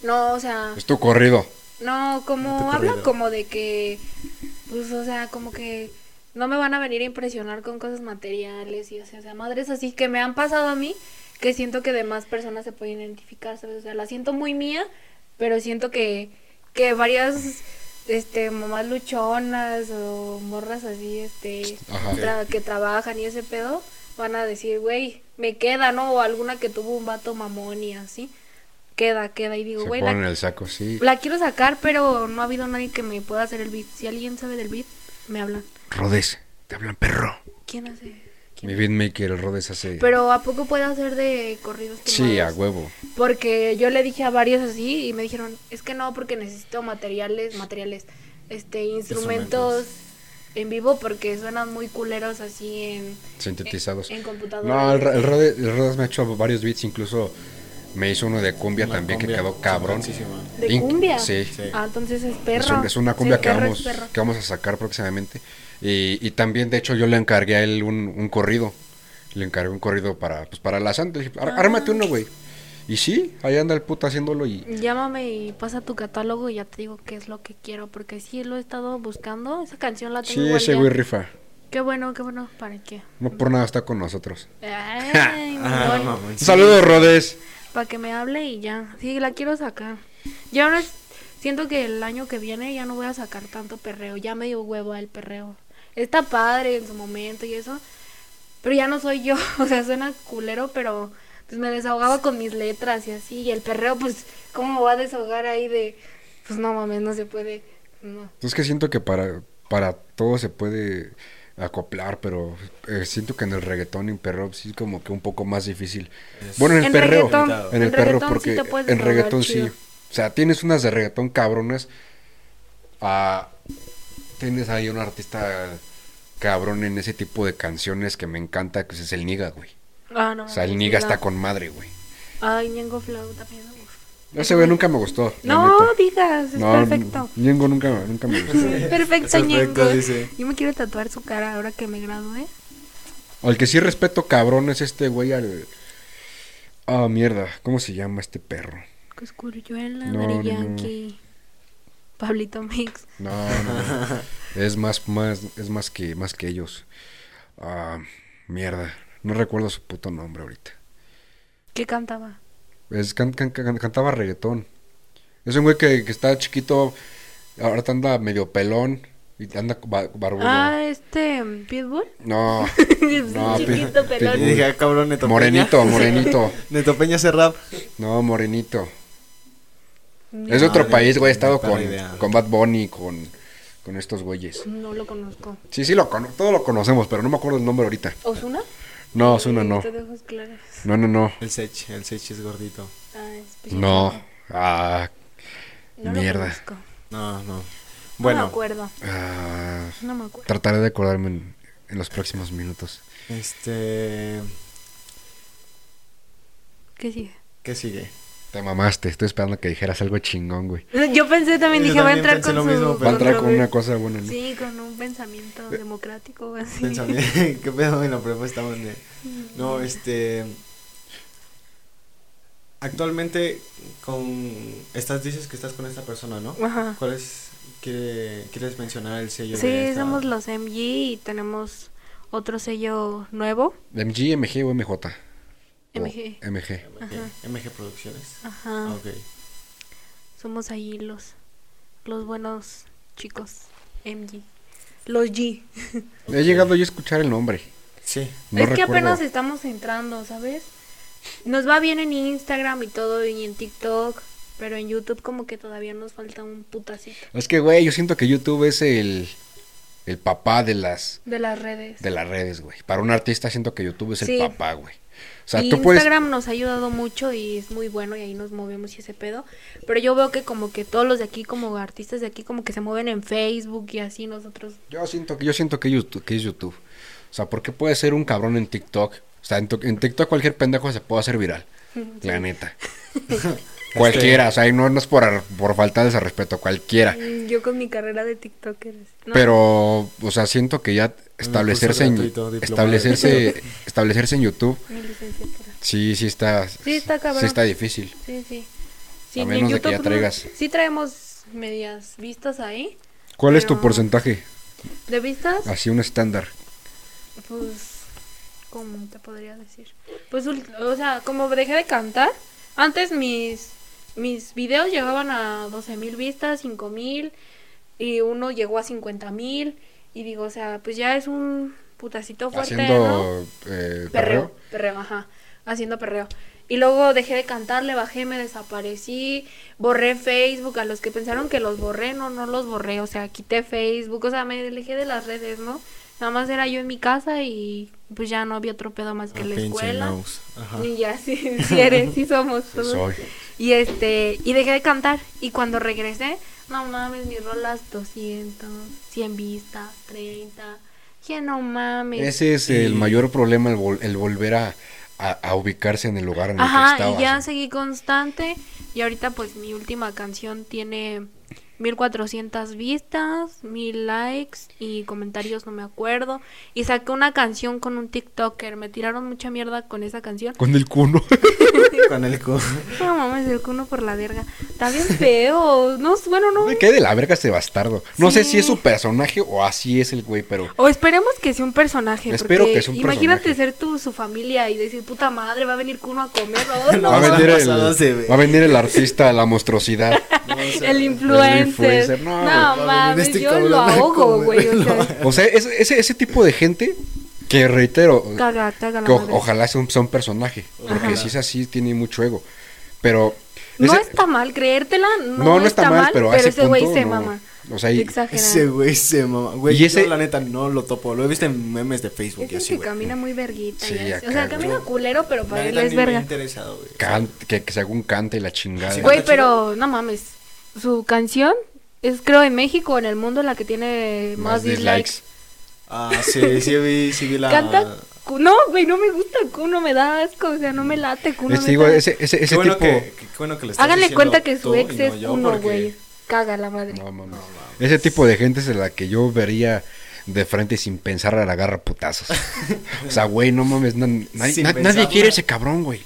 C: No, o sea.
A: Es tu corrido.
C: No, como habla como de que. Pues, o sea, como que. No me van a venir a impresionar con cosas materiales y, o sea, o sea, madres así que me han pasado a mí que siento que demás personas se pueden identificar, ¿sabes? O sea, la siento muy mía, pero siento que, que varias este mamás luchonas o morras así este tra- que trabajan y ese pedo van a decir, güey, me queda, ¿no? O alguna que tuvo un vato mamón y así. Queda, queda. Y digo, güey, la,
A: el saco, sí.
C: la quiero sacar, pero no ha habido nadie que me pueda hacer el beat. Si alguien sabe del beat, me hablan.
A: Rodes, te hablan perro.
C: ¿Quién hace?
A: Mi beatmaker, el Rodes hace...
C: Pero ¿a poco puede hacer de corridos
A: sí, a huevo.
C: Porque yo le dije a varios así y me dijeron, es que no, porque necesito materiales, materiales, este, instrumentos
B: Instrumentos.
C: En vivo porque suenan muy culeros así en,
A: Sintetizados.
C: en, en computadora.
A: No, el, el Rodes, el me ha hecho varios beats, incluso me hizo uno de cumbia
B: Una
A: también
B: cumbia
A: que quedó cabrón.
C: ¿De
A: Inc-
C: cumbia?
A: Sí.
B: Sí.
C: Ah, entonces es
A: Es,
C: perro.
A: un- es una cumbia
C: Sí,
A: que, vamos, que vamos a sacar próximamente. Y, y también, de hecho, yo le encargué a él un, un corrido. Le encargué un corrido para, pues, para la Santa. Dije, "Ar-
C: Ah.
A: Ármate uno, güey. Y sí, ahí anda el puto haciéndolo y...
C: Llámame y pasa tu catálogo y ya te digo qué es lo que quiero, porque sí lo he estado buscando, esa canción la tengo
A: Sí, ese güey rifa.
C: Qué bueno, qué bueno, ¿para qué?
A: No por nada está con nosotros.
C: Ay,
B: Ah,
C: mamón.
B: mamón,
A: Un
B: sí.
A: saludo, Rodes.
C: Para que me hable y ya. Sí, la quiero sacar. Ya ahora es- siento que el año que viene ya no voy a sacar tanto perreo. Ya me dio huevo el perreo. Está padre en su momento y eso. Pero ya no soy yo. O sea, suena culero, pero pues me desahogaba con mis letras y así. Y el perreo, pues, ¿cómo me voy a desahogar ahí de... Pues no mames, no se puede. No.
A: Es que siento que para, para todo se puede acoplar, pero eh, siento que en el reggaetón y en perreo sí es como que un poco más difícil.
B: Es-
A: Bueno, en el
C: En
A: perreo.
C: reggaetón,
A: En el
C: en
A: perreo,
C: reggaetón sí
A: porque en reggaetón sí. O sea, tienes unas de reggaetón cabronas. Ah, tienes ahí un artista cabrón en ese tipo de canciones que me encanta, que es el Niga, güey.
C: Ah, no.
A: O sea, el Niga está
C: no.
A: con madre, güey.
C: Ay, Ñengo Flow también. uf.
A: Ese güey nunca me gustó.
C: No, digas, es
A: No,
C: perfecto.
A: Ñengo nunca, nunca me gustó.
C: Perfecto, Ñengo. Yo me quiero tatuar su cara ahora que me gradué.
A: Al que sí respeto cabrón es este güey al... Ah, mierda. ¿Cómo se llama este perro?
C: Coscurruela,
A: No, no, no.
C: Yankee, Pablito Mix.
A: No, no, no. es más, más, es más que, más que ellos. Ah, mierda. No recuerdo su puto nombre ahorita.
C: ¿Qué cantaba?
A: Es, can- can- can- cantaba reggaetón. Es un güey que, que está chiquito, ahorita anda medio pelón y anda ba- barbudo.
C: Ah, este, Pitbull.
A: No, no,
C: Chiquito, pelón.
B: Dije, ah, cabrón, Neto Peña.
A: morenito, morenito.
B: Neto Peña hace rap.
A: No, morenito.
C: No,
A: Es de otro país, güey. He estado con,
B: idea.
A: con Bad Bunny, con, con estos güeyes.
C: No lo conozco.
A: Sí, sí, lo cono todos lo conocemos, pero no me acuerdo el nombre ahorita.
C: ¿Osuna?
A: No, Osuna no.
C: Te de ojos claros.
A: No, no, no.
B: El Sech, el Sech es gordito.
C: Ah, es
A: No. Ah,
C: No
A: mierda.
B: No, no.
C: No me
B: Bueno,
C: acuerdo.
A: ah,
C: No me acuerdo.
A: trataré de acordarme en, en los próximos minutos.
B: este.
C: ¿Qué sigue?
B: ¿Qué sigue?
A: Te mamaste, estoy esperando que dijeras algo chingón, güey.
C: Yo pensé también, dije, va a entrar con
B: lo
C: su...
B: mismo,
A: Va a entrar con una cosa buena, ¿no?
C: Sí, con un pensamiento democrático, así.
B: Pensamiento. ¿Qué pedo en la propuesta? donde- No, este. Actualmente, con. Estás, dices que estás con esta persona, ¿no?
C: Ajá.
B: ¿Cuál es. quiere- ¿Quieres mencionar el sello
C: Sí,
B: de esta-
C: somos los MG y tenemos otro sello nuevo.
A: MG, MG o MJ. O
C: MG.
A: MG.
B: MG, MG Producciones.
C: Ajá.
B: Ok.
C: Somos ahí los, los buenos chicos. MG. Los G.
A: He llegado yo a escuchar el nombre.
B: Sí.
A: No
C: es que apenas estamos entrando, ¿sabes? Nos va bien en Instagram y todo y en TikTok, pero en YouTube como que todavía nos falta un putacito
A: Es que, güey, yo siento que YouTube es el, el papá de las,
C: de las redes.
A: de las redes, güey. Para un artista siento que YouTube es el
C: Sí.
A: papá, güey. O sea,
C: y
A: tú puedes...
C: Instagram nos ha ayudado mucho y es muy bueno y ahí nos movemos y ese pedo. Pero yo veo que como que todos los de aquí, como artistas de aquí, como que se mueven en Facebook y así nosotros.
A: Yo siento que yo siento que YouTube, que es YouTube. O sea, ¿por qué puede ser un cabrón en TikTok? O sea, en, en TikTok cualquier pendejo se puede hacer viral. La neta. Cualquiera, o sea, y no, no es por, por falta de ese respeto, cualquiera.
C: Mm, Yo con mi carrera de TikToker. no.
A: Pero, o sea, siento que ya establecerse en,
B: gratuito,
A: establecerse, establecerse en YouTube,
C: Mi
A: sí, sí está,
C: Sí, está cabrón.
A: sí está difícil.
C: Sí, sí. Sí,
A: A
C: en
A: menos de que ya
C: no-
A: traigas.
C: Sí traemos medias vistas ahí.
A: ¿Cuál es tu porcentaje?
C: ¿De vistas?
A: Así un estándar.
C: Pues, ¿cómo te podría decir? Pues, ul- o sea, como dejé de cantar, antes mis, mis videos llegaban a 12 mil vistas, 5 mil, y uno llegó a 50 mil, y digo, o sea, pues ya es un putacito fuerte, ¿no?
A: Haciendo eh,
C: Perreo,
A: perreo.
C: perreo, ajá, haciendo perreo. Y luego dejé de cantar, le bajé, me desaparecí, borré Facebook, a los que pensaron que los borré, no, no los borré, o sea, quité Facebook, o sea, me alejé de las redes, ¿no? Nada más era yo en mi casa y pues ya no había otro pedo más que
B: Ah,
C: la escuela.
B: Nose. Ajá.
C: Y ya, sí, sí eres, sí somos
A: Sí
C: todos.
A: soy.
C: Y este, y dejé de cantar. Y cuando regresé, no mames, mis rolas 200, 100 vistas, 30. Que no mames.
A: Ese es el mayor problema, el, vol- el volver a, a- a ubicarse en el lugar en el que
C: Ajá,
A: estabas.
C: y ya seguí constante. Y ahorita, pues, mi última canción tiene 1400 vistas, 1000 likes y comentarios, no me acuerdo. Y saqué una canción con un TikToker. Me tiraron mucha mierda con esa canción.
A: Con el cuno.
B: Con el cu-
C: No mames, el cuno por la verga. Está bien feo. No, bueno, no.
A: Me cae de la verga este bastardo. No sé si es su personaje o así es el güey, pero...
C: O esperemos que sea un personaje.
A: Espero
C: porque
A: que sea un
C: Imagínate
A: personaje.
C: ser tú, su familia y decir, puta madre, va a venir Kuno a comer. ¿no?
B: No,
A: va, a venir el, va a venir el artista, la monstruosidad.
B: No, sea,
C: el influencer.
A: no,
C: No, mames,
B: este
C: yo lo ahogo, güey. O sea,
A: O sea, es- ese, ese tipo de gente que reitero,
C: caga,
A: que o- ojalá sea un, sea un personaje, porque
C: Ajá.
A: si es así tiene mucho ego. Pero...
C: No
A: ese-
C: está mal creértela, no,
A: no, no está, mal, pero, a ese
C: ese güey
A: punto,
C: se
A: no.
C: mama.
A: O sea.
B: Ese güey se mama. Güey,
A: Y ese-
B: yo la neta no lo topo. Lo he visto en memes de Facebook
C: Es
B: y así,
C: que
B: güey.
C: camina muy verguita.
A: Sí, acá,
C: o sea, camina culero, pero
B: La
C: para él es
B: ni me
C: verga.
B: interesado, güey.
A: que, que según canta y la chingada.
B: Sí.
C: Güey,
B: Está
C: pero no mames. Su canción es, creo, en México, en el mundo, la que tiene más,
A: Más
C: dislikes.
A: dislikes.
B: Ah, sí, sí vi, sí vi la...
C: Canta. No, güey, no me gusta Kuno, me da asco, o sea, no me late Kuno.
A: Les digo,
C: neta.
A: ese, ese, ese
B: bueno
A: tipo...
B: que, que- qué bueno que le estás
C: Háganle cuenta que su ex
B: no
C: es
B: yo,
C: Kuno,
B: porque-
C: güey. Caga la madre.
A: No, mames. Ese tipo de gente es la que yo vería de frente sin pensar a la garra putazos. o sea, güey, no mames, na- nadie, na- quiere ese cabrón, güey.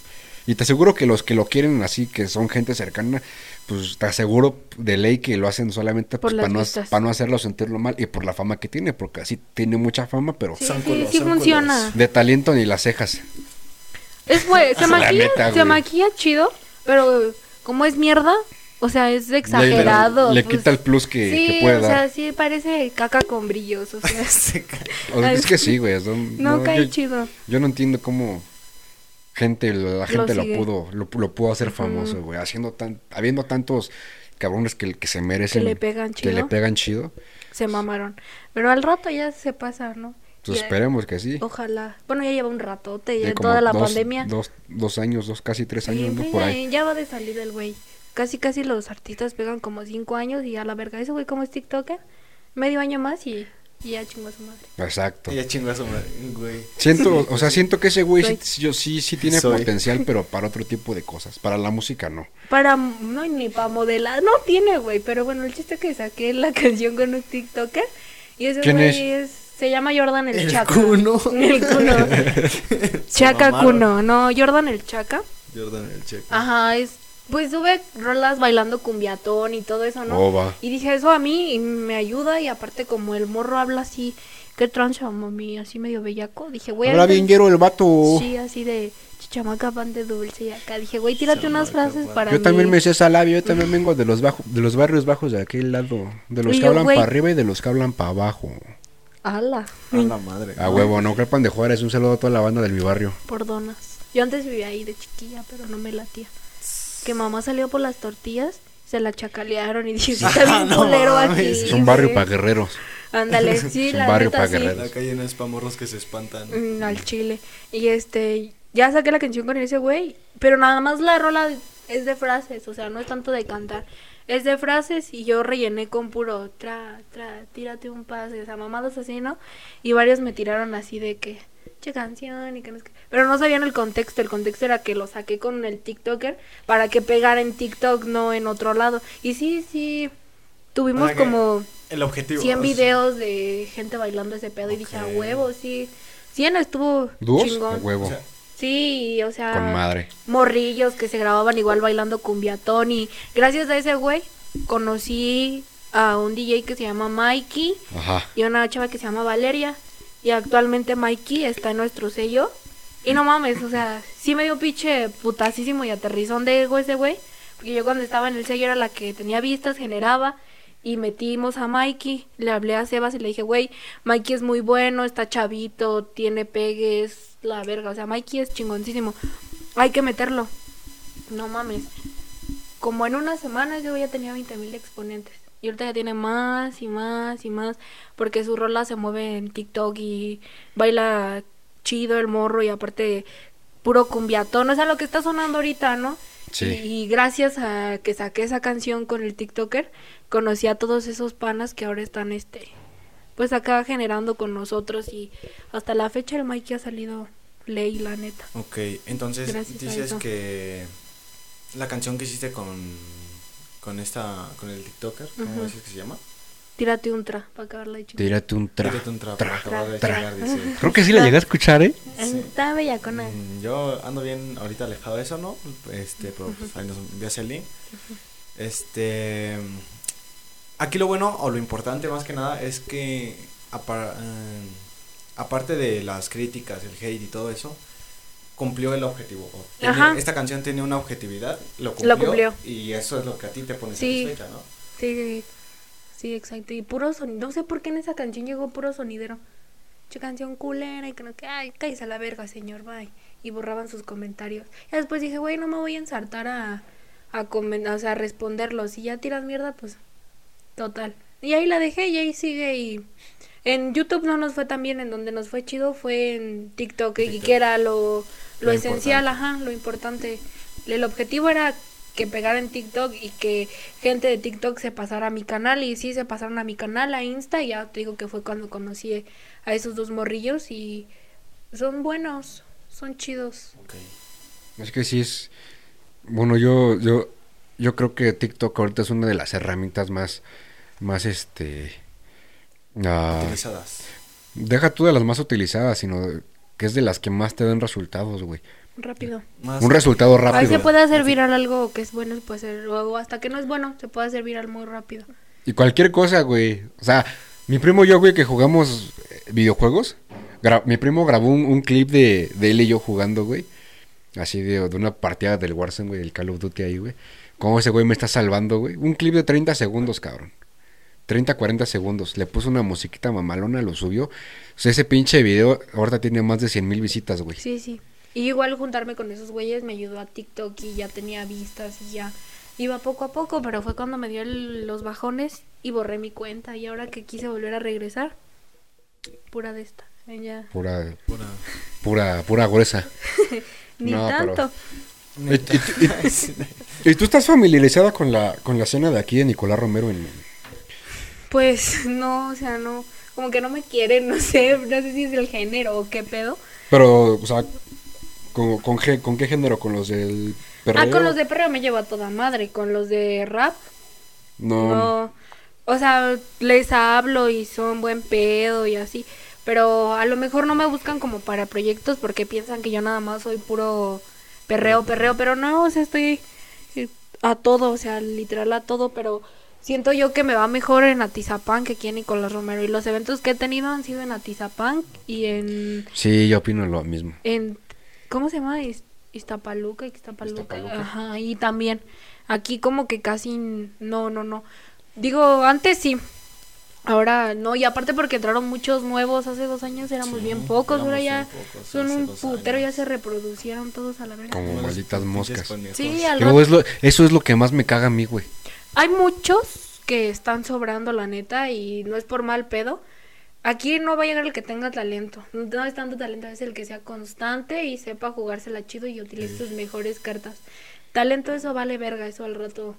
A: Y te aseguro que los que lo quieren así, que son gente cercana, pues te aseguro de ley que lo hacen solamente pues, para, no, para no hacerlo sentirlo mal y por la fama que tiene, porque así tiene mucha fama, pero
C: Sí,
B: Son
C: sí,
B: culos,
C: sí
B: son
C: funciona.
B: culos.
A: de talento ni las cejas.
C: Es güey, se
A: La
C: maquilla,
A: neta,
C: se
A: güey.
C: maquilla chido, pero como es mierda, o sea, es exagerado.
A: Le, le
C: pues,
A: quita el plus que,
C: sí,
A: que puede
C: o sea, sí parece caca con brillos, o sea,
A: O sea, es que sí, güey. son-
C: no, cae
A: yo,
C: chido.
A: yo no entiendo cómo gente, la gente lo, pudo, lo, lo pudo hacer famoso, güey. Haciendo tan, habiendo tantos cabrones que, que se merecen.
C: Que le pegan
A: Que le
C: chido.
A: pegan chido.
C: Se mamaron. Pero al rato ya se pasa, ¿no?
A: Pues
C: Ya-
A: esperemos que sí.
C: Ojalá. Bueno, ya lleva un ratote, ya
A: Ya
C: toda la
A: dos-
C: pandemia.
A: Dos, dos años, dos, casi tres
C: Sí,
A: años, Por
C: ya,
A: ahí.
C: ya va de salir el güey. Casi, casi los artistas pegan como cinco años y a la verga. Ese güey como es TikToker, medio año más y, y ya chingó a su madre.
A: Exacto.
B: Ella chingó a su madre, güey.
A: Siento, o sea, siento que ese güey sí,
C: Soy.
A: sí- yo sí, sí tiene
B: Soy.
A: potencial, pero para otro tipo de cosas. Para la música no.
C: Para, no, ni para modelar, no tiene, güey. Pero bueno, el chiste que saqué la canción con un TikToker. Y ese
A: ¿Quién
C: güey es? se llama Jordan el,
B: El
C: Chaca.
B: Kuno.
C: El Kuno.
B: Se
C: Chaca. Kuno. No, Jordan el Chaca.
B: Jordan el checo.
C: Ajá, es. Pues sube rolas bailando cumbiatón y todo eso, ¿no?
A: Oh, va.
C: Y dije, eso a mí me ayuda. Y aparte, como el morro habla así, qué trancha, mami, así medio bellaco. Dije, güey.
A: Habla bien llero el vato.
C: Sí, así de chamaca pan de dulce. Y acá dije, güey, tírate unas frases para
A: Yo
C: mí.
A: también me sé esa labio, yo también vengo de los bajos, de los barrios bajos de aquel lado, de los
C: Y
A: que
C: yo,
A: hablan
C: güey.
A: para arriba y de los que hablan para abajo.
C: Ala,
B: A la madre.
A: A huevo, no crepan de Juárez, un saludo a toda la banda de mi barrio.
C: por donas. Yo antes vivía ahí de chiquilla, pero no me latía. Que mamá salió por las tortillas, se la chacalearon y dije, sí, está bien
B: No
C: culero
B: mames.
C: aquí.
A: Es un barrio
C: güey".
A: para guerreros.
C: Ándale, sí,
A: Es un
C: la
A: barrio
C: neta,
A: pa'
C: sí.
A: guerreros.
B: La calle no es pa' morros que se espantan.
C: Mm, al chile. Y este, ya saqué la canción con ese güey, pero nada más la rola es de frases, o sea, no es tanto de cantar. Es de frases y yo rellené con puro tra, tra, tírate un pase, o sea, mamadas así, ¿no? Y varios me tiraron así de que, canción y que no sé qué. Pero no sabían el contexto, el contexto era que lo saqué con el TikToker para que pegara en TikTok, no en otro lado. Y sí, sí, tuvimos
B: Para que-
C: como...
B: El objetivo.
C: 100
B: es-
C: videos de gente bailando ese pedo y dije, a huevo, sí. 100 estuvo
A: ¿Dúos? A
C: chingón.
A: huevo.
B: O sea,
C: Sí, o sea,
A: Con madre.
C: morrillos que se grababan igual bailando cumbiatón y gracias a ese güey conocí a un DJ que se llama Mikey
A: Ajá.
C: y a una chava que se llama Valeria y actualmente Mikey está en nuestro sello y no mames, o sea, sí me dio pinche putasísimo y aterrizón de ego ese güey, porque yo cuando estaba en el sello era la que tenía vistas, generaba y metimos a Mikey. Le hablé a Sebas y le dije, güey, Mikey es muy bueno, está chavito, tiene pegues, la verga. O sea, Mikey es chingoncísimo. Hay que meterlo. No mames. Como en una semana yo ya tenía 20 mil exponentes. Y ahorita ya tiene más y más y más. Porque su rola se mueve en TikTok y baila chido el morro y aparte puro cumbiatón. O sea, lo que está sonando ahorita, ¿no?
A: Sí.
C: Y, y gracias a que saqué esa canción con el TikToker, conocí a todos esos panas que ahora están, este, pues acá generando con nosotros y hasta la fecha el Mikey ha salido ley, la neta.
B: Ok, entonces
C: Gracias
B: dices que la canción que hiciste con con esta con el TikToker, ¿cómo dices que se llama?
C: Tírate un tra para acabarla de chingar.
A: Tírate un tra.
B: Tírate un
A: tra,
B: acabado de
A: tra.
B: chingar, dice.
A: Creo que sí la llegué a escuchar, ¿eh?
B: Sí.
C: Está bellacona.
B: Mm, Yo ando bien ahorita alejado de eso, ¿no? Este, pero pues ahí nos envías el link. Este aquí lo bueno o lo importante más que nada es que apar- eh, aparte de las críticas, el hate y todo eso, cumplió el objetivo. Tenía- esta canción tenía una objetividad, lo cumplió,
C: cumplió.
B: y eso es lo que a ti te pone
C: Sí.
B: satisfecha, ¿no?
C: Sí, sí, exacto. Y puro sonido. No sé por qué en esa canción llegó puro sonidero. Che canción culera y que no que, ay, cállese a la verga, señor, bye. Y borraban sus comentarios. Y después dije, güey, no me voy a ensartar a, a, o sea, a responderlos. Si ya tiras mierda, pues, total. Y ahí la dejé y ahí sigue y... En YouTube no nos fue tan bien, en donde nos fue chido fue en TikTok, y
B: TikTok.
C: que era lo, lo,
B: Lo
C: esencial,
B: importante.
C: ajá, lo importante. El objetivo era que pegara en TikTok y que gente de TikTok se pasara a mi canal y sí se pasaron a mi canal, a Insta, y ya te digo que fue cuando conocí a esos dos morrillos y son buenos, son chidos.
B: Ok.
A: Es que sí es. Bueno, yo, yo, yo creo que TikTok ahorita es una de las herramientas más, más este. ah,
B: Utilizadas.
A: deja tú de las más utilizadas, sino que es de las que más te dan resultados, güey.
C: Rápido.
B: Más-
A: Un resultado
C: Ahí
A: rápido.
C: se puede hacer viral algo que es bueno, puede hacer, o hasta que no es bueno, se puede hacer viral muy rápido.
A: Y cualquier cosa, güey. O sea, mi primo y yo, güey, que jugamos eh, videojuegos. gra- mi primo grabó un, un clip de, de él y yo jugando, güey. Así de, de una partida del Warzone, güey, del Call of Duty ahí, güey. Cómo ese güey me está salvando, güey. Un clip de 30 segundos, cabrón. 30, 40 segundos. Le puso una musiquita mamalona, lo subió. O sea, ese pinche video ahorita tiene más de 100 mil visitas, güey.
C: Sí, sí. Y igual juntarme con esos güeyes me ayudó a TikTok y ya tenía vistas y ya iba poco a poco, pero fue cuando me dio el- los bajones y borré mi cuenta y ahora que quise volver a regresar, pura de esta. Ya.
A: Pura,
B: Pura.
A: pura, pura gruesa.
C: Ni
A: No, pero-
C: tanto.
A: ¿Y, y- y- y tú estás familiarizada con la, con la escena de aquí de Nicolás Romero en,
C: Pues no, o sea, no, como que no me quieren, no sé, no sé si es el género o qué pedo.
A: Pero, o sea, ¿con, con, qué, con qué género? ¿Con los del perreo?
C: Ah, con los de perreo me llevo a toda madre, con los de rap,
A: No,
C: no. O sea, les hablo y son buen pedo y así, pero a lo mejor no me buscan como para proyectos porque piensan que yo nada más soy puro perreo, perreo, pero no, o sea, estoy eh, a todo, o sea, literal a todo, pero siento yo que me va mejor en Atizapán que aquí en Nicolás Romero y los eventos que he tenido han sido en Atizapán y en
A: Sí, yo opino lo mismo.
C: en ¿cómo se llama? Is- Iztapaluca, Iztapaluca.
B: Iztapaluca.
C: Ajá, y también aquí como que casi no, no, no. Digo, antes sí. Ahora no, y aparte porque entraron muchos nuevos hace dos años éramos
B: Sí,
C: bien pocos, ahora ya
B: pocos
C: son un putero, ya se reproducieron todos a la verga.
A: Como malditas moscas.
C: Sí, al
A: es lo, eso es lo que más me caga a mí, güey.
C: Hay muchos que están sobrando, la neta, y no es por mal pedo. Aquí no va a llegar el que tenga talento. No es tanto talento, es el que sea constante y sepa jugársela chido y utilice sus mejores cartas. Talento, eso vale verga, eso al rato.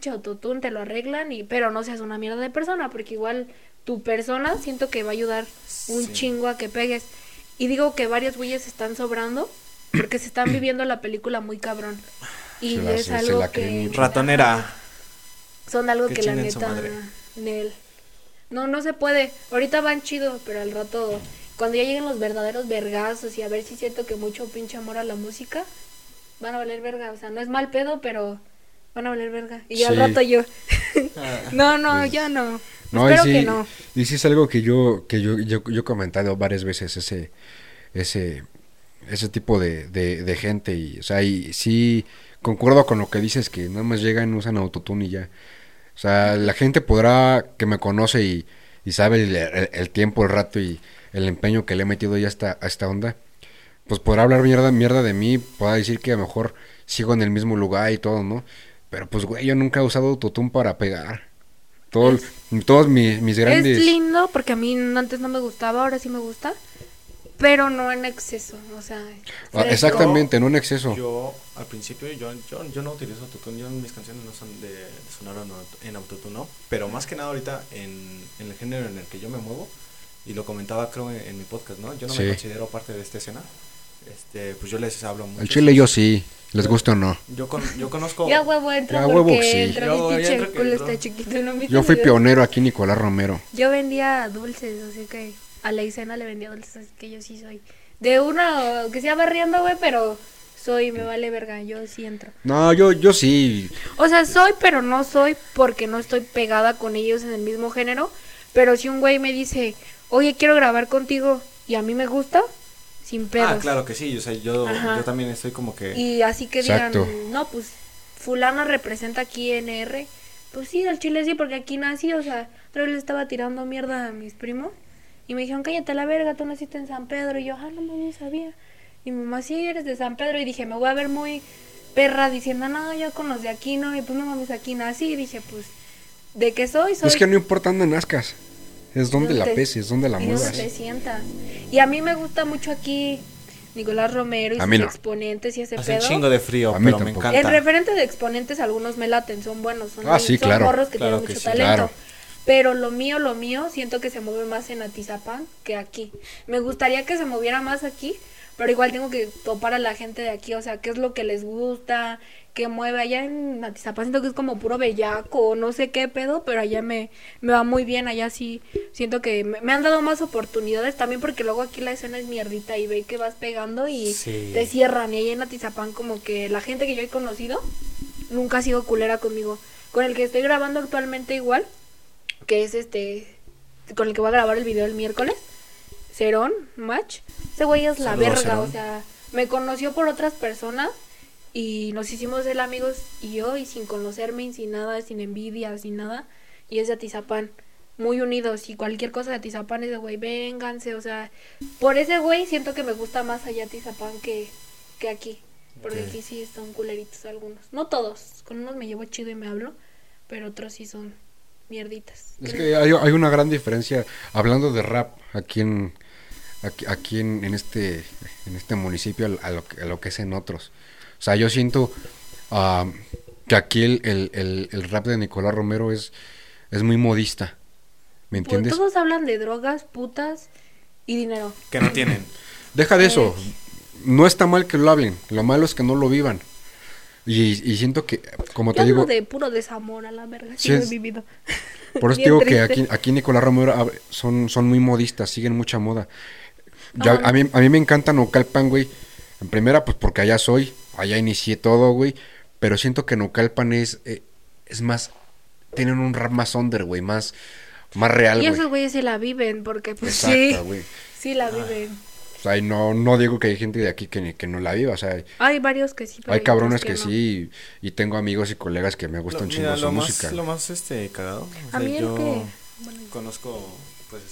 C: Chautotún, te lo arreglan, y pero no seas una mierda de persona, porque igual tu persona siento que va a ayudar un
B: Sí.
C: chingo a que pegues. Y digo que varios güeyes están sobrando porque se están viviendo la película muy cabrón. Y
A: Se la-
C: es
A: se- se
C: algo
A: la
C: que...
B: Ratonera.
C: Son algo
B: Que
C: que la neta
B: madre.
C: Nel. No, no se puede. Ahorita van chido, pero al rato cuando ya lleguen los verdaderos vergazos y a ver si siento que mucho pinche amor a la música van a valer verga, o sea, no es mal pedo, pero van a valer verga. Y al
A: Sí.
C: rato yo.
B: Ah,
C: no, no,
A: Pues,
C: yo no.
A: No, y
C: Espero
A: sí,
C: que no.
A: y sí es algo que yo, que yo, yo, yo he comentado varias veces, ese, ese, ese tipo de, de, de gente, y, o sea, y sí concuerdo con lo que dices, que nada más llegan, usan autotune y ya. O sea, la gente podrá que me conoce y, y sabe el, el- el tiempo, el rato y el empeño que le he metido ya a esta, a esta onda, pues podrá hablar mierda, mierda de mí, podrá decir que a lo mejor sigo en el mismo lugar y todo, ¿no? Pero pues, güey, yo nunca he usado autotune para pegar. Todo, todos mis, mis grandes...
C: Es lindo porque a mí antes no me gustaba, ahora sí me gusta. Pero no en exceso, o sea.
A: Ah, exactamente, no en exceso.
B: Yo, al principio, yo, yo, yo no utilizo autotune. Yo, mis canciones no son de, de sonar en auto- en autotune, ¿no? Pero más que nada ahorita en, en el género en el que yo me muevo, y lo comentaba creo en, en mi podcast, ¿no? Yo no
A: Sí.
B: me considero parte de esta escena. Este, pues yo les hablo mucho.
A: El chile yo sí, les gusta o no.
B: Yo, con, yo conozco...
C: Ya huevo entro
A: Ya
C: porque
A: huevo, sí.
C: el
B: ya
C: pinche
B: entro que
C: culo
B: entró.
C: está chiquito. ¿no? ¿Viste
A: Yo fui
C: el
A: pionero aquí, Nicolás Romero.
C: Yo vendía dulces, así que a la escena le vendía dulces, así que yo sí soy. De una que sea barriendo, güey, pero soy, me vale verga, yo sí entro.
A: No, yo, yo sí.
C: O sea, soy, pero no soy porque no estoy pegada con ellos en el mismo género. Pero si un güey me dice, oye, quiero grabar contigo y a mí me gusta, sin pedos.
B: Ah, claro que sí. O sea, yo,
C: Ajá.
B: yo también estoy como que...
C: Y así que digan,
A: Exacto.
C: no, pues fulano representa aquí NR. Pues sí, al chile sí, porque aquí nací, o sea, otra vez le estaba tirando mierda a mis primos. Y me dijeron, cállate la verga, tú naciste en San Pedro. Y yo, ah, no, no, no sabía. Y mi mamá, sí, eres de San Pedro. Y dije, me voy a ver muy perra diciendo, no, yo con los de aquí, no. Y pues no mames, aquí nací. Y dije, pues, ¿de qué soy? Soy
A: Es que no importa dónde nazcas. Es donde la peces, donde la muevas.
C: te sientas. Y a mí me gusta mucho aquí Nicolás Romero y
A: A
C: sus
A: mí no.
C: exponentes y ese
B: Hace un
C: pedo.
B: chingo de frío,
A: A mí
B: pero me
A: tampoco.
B: encanta.
C: En referente de exponentes, algunos me laten, son buenos, son,
A: Ah, sí,
C: son
A: claro.
C: morros que
B: Claro
C: tienen
B: que
C: mucho
B: sí.
C: talento.
A: Claro.
C: Pero lo mío, lo mío, siento que se mueve más en Atizapán que aquí. Me gustaría que se moviera más aquí, pero igual tengo que topar a la gente de aquí, o sea, qué es lo que les gusta, qué mueve. Allá en Atizapán siento que es como puro bellaco, no sé qué pedo, pero allá me, me va muy bien, allá sí siento que me, me han dado más oportunidades también porque luego aquí la escena es mierdita y ve que vas pegando y
B: Sí.
C: te cierran. Y ahí en Atizapán como que la gente que yo he conocido nunca ha sido culera conmigo. Con el que estoy grabando actualmente igual, que es este, con el que voy a grabar el video el miércoles, Cerón, Match. Ese güey es la
B: Saludos,
C: verga,
B: Cerón.
C: o sea, me conoció por otras personas y nos hicimos él amigos y yo, y sin conocerme, y sin nada, sin envidia, sin nada, y es de Atizapán. Muy unidos y cualquier cosa de Atizapán es de güey, vénganse, o sea, por ese güey siento que me gusta más allá Atizapán que, que aquí. Porque aquí sí son culeritos algunos. No todos, con unos me llevo chido y me hablo, pero otros sí son mierditas.
A: Es que hay, hay una gran diferencia, hablando de rap aquí en aquí, aquí en, en este en este municipio a lo, que, a lo que es en otros. O sea, yo siento ah, que aquí el, el, el- el rap de Nicolás Romero es, es muy modista. ¿Me
C: Pues
A: entiendes?
C: todos hablan de drogas, putas y dinero.
B: Que no tienen.
A: Deja de eso. No está mal que lo hablen. Lo malo es que no lo vivan. Y, y siento que, como
C: Yo
A: te digo,
C: de puro desamor a la verga, sí,
A: Sí
C: he vivido.
A: Por eso te digo que aquí, aquí Nicolás Romero son, son muy modistas, siguen mucha moda. Ya-
C: Ajá.
A: a, mí, a mí me encanta Naucalpan, güey. En primera, pues porque allá soy, allá inicié todo, güey. Pero siento que Naucalpan es, eh, es más, tienen un rap más under, güey, más, más real,
C: Y esos güeyes se la viven, porque pues
A: Exacto,
C: sí,
A: güey.
C: sí la viven.
A: O sea, y no, no digo que hay gente de aquí que, que no la viva, o sea, hay,
C: Hay varios que sí. pero
A: hay cabrones que,
C: no.
A: sí, y, y tengo amigos y colegas que me gustan
B: Lo-
A: un chingo
B: mira,
A: su
B: lo más,
A: música.
B: lo más este cagado. o
C: A mí el
B: yo
C: que... bueno,
B: conozco, pues,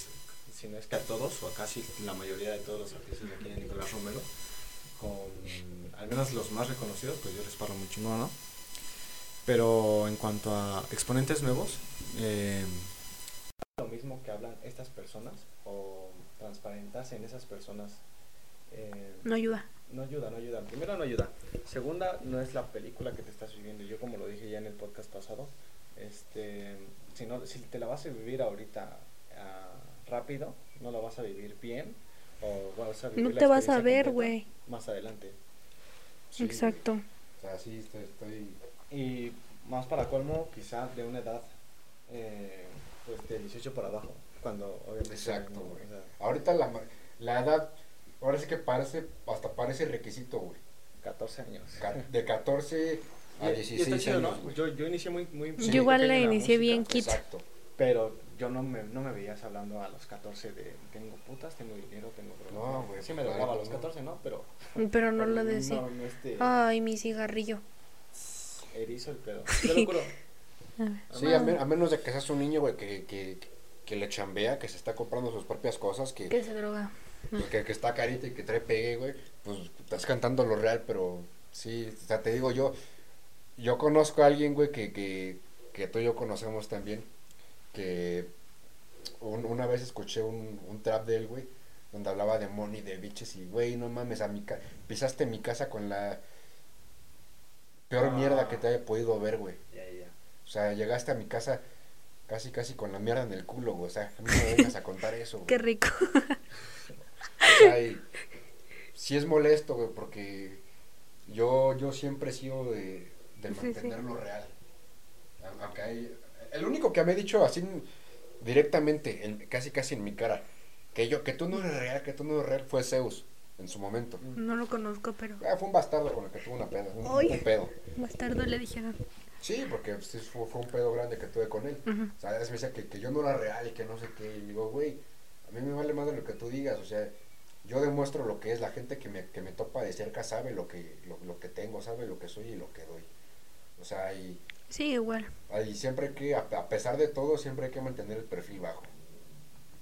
B: si no es que a todos, o a casi la mayoría de todos los artistas de aquí de Nicolás Romero, con al menos los más reconocidos, pues yo les parlo muy chingón, ¿no? Pero en cuanto a exponentes nuevos, eh, lo mismo que hablan estas personas o transparentarse en esas personas eh,
C: no ayuda.
B: no ayuda, no ayuda. Primero no ayuda. Segunda, no es la película que te estás viviendo. Yo como lo dije ya en el podcast pasado, este, si, no, si te la vas a vivir ahorita ah, rápido, no la vas a vivir bien. O vas a vivir
C: No te vas a ver, güey.
B: Más adelante. Sí.
C: Exacto.
A: O sea, sí, estoy- estoy...
B: Y más para colmo, quizá de una edad eh, pues de 18 para abajo. Cuando obviamente...
A: Exacto, güey.
B: o sea,
A: Ahorita la, la edad, ahora sí que parece, hasta parece requisito, güey.
B: 14 años.
A: Ca- De 14 a
B: Y- y
A: 16
B: está chido,
A: años.
B: Yo, yo inicié muy, muy,
C: Yo igual le inicié
B: música.
C: bien kid.
A: Exacto.
B: Pero yo no me, no me veías hablando a los 14 de tengo putas, tengo dinero, tengo drogas.
A: No, güey,
B: Sí me
A: claro
B: drogaba a los
A: no.
B: 14, ¿no? Pero...
C: Pero no
B: pero
C: lo decía.
B: No, no este...
C: Ay, mi cigarrillo.
B: Erizo el pedo. Te lo juro.
C: A.
A: Sí, a, me- a menos de que seas un niño, güey, que, que, que le chambea, que se está comprando sus propias cosas, que,
C: Que se droga.
A: pues, que, que está carita y que trae pegue, güey, pues estás cantando lo real, pero sí, o sea, te digo yo, yo conozco a alguien, güey, que, que, que tú y yo conocemos también, que un- una vez escuché un, un trap de él, güey, donde hablaba de money, de biches, y, güey, no mames, a mi ca- pisaste mi casa con la peor
B: Ah.
A: mierda que te haya podido ver, güey.
B: Ya, ya.
A: O sea, llegaste a mi casa casi, casi con la mierda en el culo, güey. O sea, a mí no me vengas a contar eso, güey.
C: Qué rico.
A: O sea, y sí es molesto, güey, porque yo, yo siempre he sido de, de
C: Sí, sí.
A: mantenerlo real. Aunque hay... El único que me ha dicho así directamente, en- casi casi en mi cara, que yo, que tú no eres real, que tú no eres real, fue Zeus en su momento.
C: No lo conozco, pero.
A: Ah, fue un bastardo con el que tuvo una peda, un, un pedo.
C: Bastardo le dijeron.
A: Sí, porque sí fue, fue un pedo grande que tuve con él.
C: Ujú.
A: O sea, a veces me decía que, que yo no era real y que no sé qué. Y digo, güey, a mí me vale más de lo que tú digas. O sea, yo demuestro lo que es. La gente que me, que me topa de cerca sabe lo que, lo, lo que tengo, sabe lo que soy y lo que doy. O sea, y,
C: Sí, igual.
A: y siempre hay que, a, a pesar de todo, siempre hay que mantener el perfil bajo.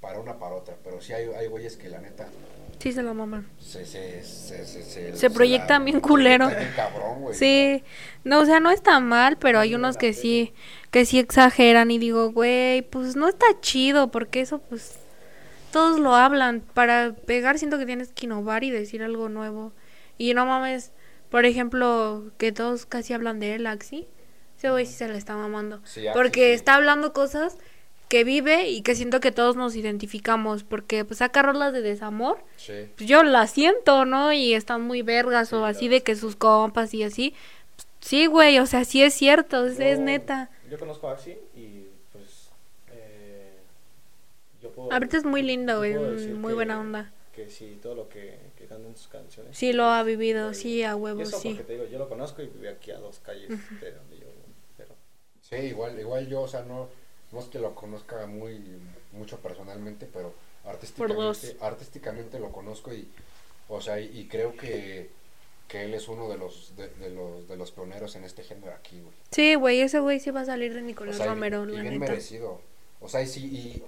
A: Para una, para otra. Pero sí hay, hay güeyes que la neta
C: Sí, se lo maman.
A: se, se, se, se,
C: Se proyectan bien culero.
A: proyectan cabrón, güey.
C: Sí, no, o sea, no está mal, pero hay unos que sí, que sí exageran y digo, güey, pues no está chido, porque eso, pues, todos lo hablan. Para pegar siento que tienes que innovar y decir algo nuevo. Y no mames, por ejemplo, que todos casi hablan de él, Axi. Ese güey sí se le está mamando.
A: Sí, Axi,
C: porque
A: sí.
C: está hablando cosas que vive y que siento que todos nos identificamos, porque pues saca rolas de desamor
A: Sí.
C: pues yo la siento, ¿no? Y están muy vergas o así de que sus compas y así. Pues, Sí, güey, o sea, sí es cierto, es, es
B: Yo-
C: neta.
B: Yo conozco a Axi y pues. Eh, yo puedo.
C: Ahorita es muy lindo, güey, muy
B: que-
C: buena onda.
B: Que sí, todo lo que, que cantan en sus canciones.
C: Sí, lo ha vivido,
B: lo
C: sí, a
B: Y
C: huevo,
B: eso
C: sí.
B: porque te digo, yo lo conozco y vive aquí a dos calles de donde yo. Pero
A: Sí, igual, igual yo, o sea, no, no es que lo conozca muy mucho personalmente, pero artísticamente, artísticamente lo conozco y, o sea, y, y creo que, que él es uno de los, de, de los, de los pioneros en este género aquí, güey.
C: Sí, güey, ese güey sí va a salir de
A: O
C: Nicolás
A: sea, y-
C: Romero,
A: y
C: la
A: bien
C: neta.
A: merecido. O sea, y si, y,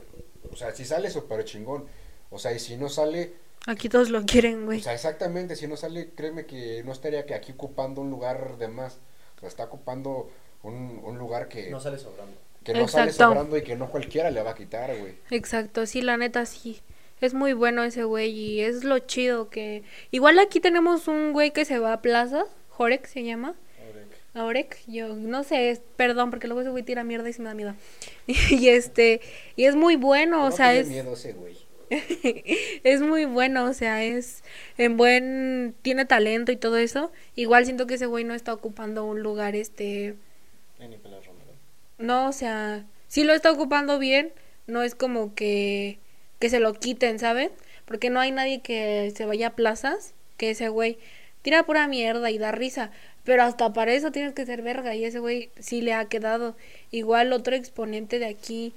A: o sea, si sale súper chingón. O sea, y si no sale,
C: Aquí todos lo quieren,
A: o
C: güey.
A: sea, exactamente, si no sale, créeme que no estaría que aquí ocupando un lugar de más. O sea, está ocupando un, un lugar que
B: no sale sobrando.
A: Que no sale
C: Exacto.
A: sobrando y que no cualquiera le va a quitar, güey.
C: Exacto, sí, la neta sí. Es muy bueno ese güey y es lo chido que... Igual aquí tenemos un güey que se va a Plaza, Jorek se llama. Aurek, yo no sé, perdón, porque luego ese güey tira mierda y se me da miedo. y este, y es muy bueno, o sea, es,
A: miedo ese güey.
C: es muy bueno, o sea, es en buen, tiene talento y todo eso. Igual siento que ese güey no está ocupando un lugar, este,
B: En Romero.
C: No, o sea, sí lo está ocupando bien, no es como que, que se lo quiten, ¿saben? Porque no hay nadie que se vaya a plazas, que ese güey tira pura mierda y da risa. Pero hasta para eso tienes que ser verga y ese güey sí le ha quedado. Igual otro exponente de aquí,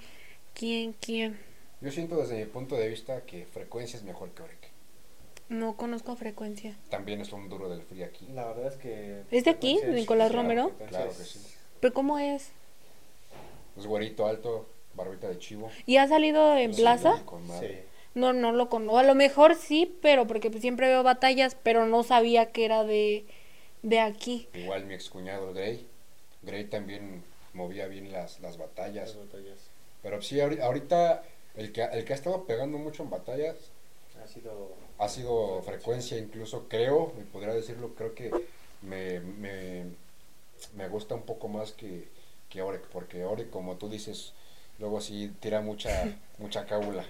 C: ¿quién, quién?
A: Yo siento desde mi punto de vista que Frecuencia es mejor que Orek.
C: No conozco a frecuencia.
A: También es un duro del free aquí.
B: La verdad es que.
C: ¿Es de aquí, Nicolás
B: claro,
C: Romero?
A: Claro que sí.
C: ¿Pero cómo es?
A: Es güerito, alto, barbita de chivo.
C: ¿Y ha salido en
A: Sí,
C: plaza?
B: Sí.
C: No, no lo conozco. A lo mejor sí, pero porque pues siempre veo batallas, pero no sabía que era de, de aquí.
A: Igual mi excuñado Grey. Grey también movía bien las, las batallas.
B: Las batallas.
A: Pero sí, ahori- ahorita el que, el que ha estado pegando mucho en batallas
B: Ha sido.
A: ha sido frecuencia, incluso creo, y podría decirlo, creo que me, me, me gusta un poco más que, que Orek, porque Orek, como tú dices, luego sí tira mucha, mucha cábula.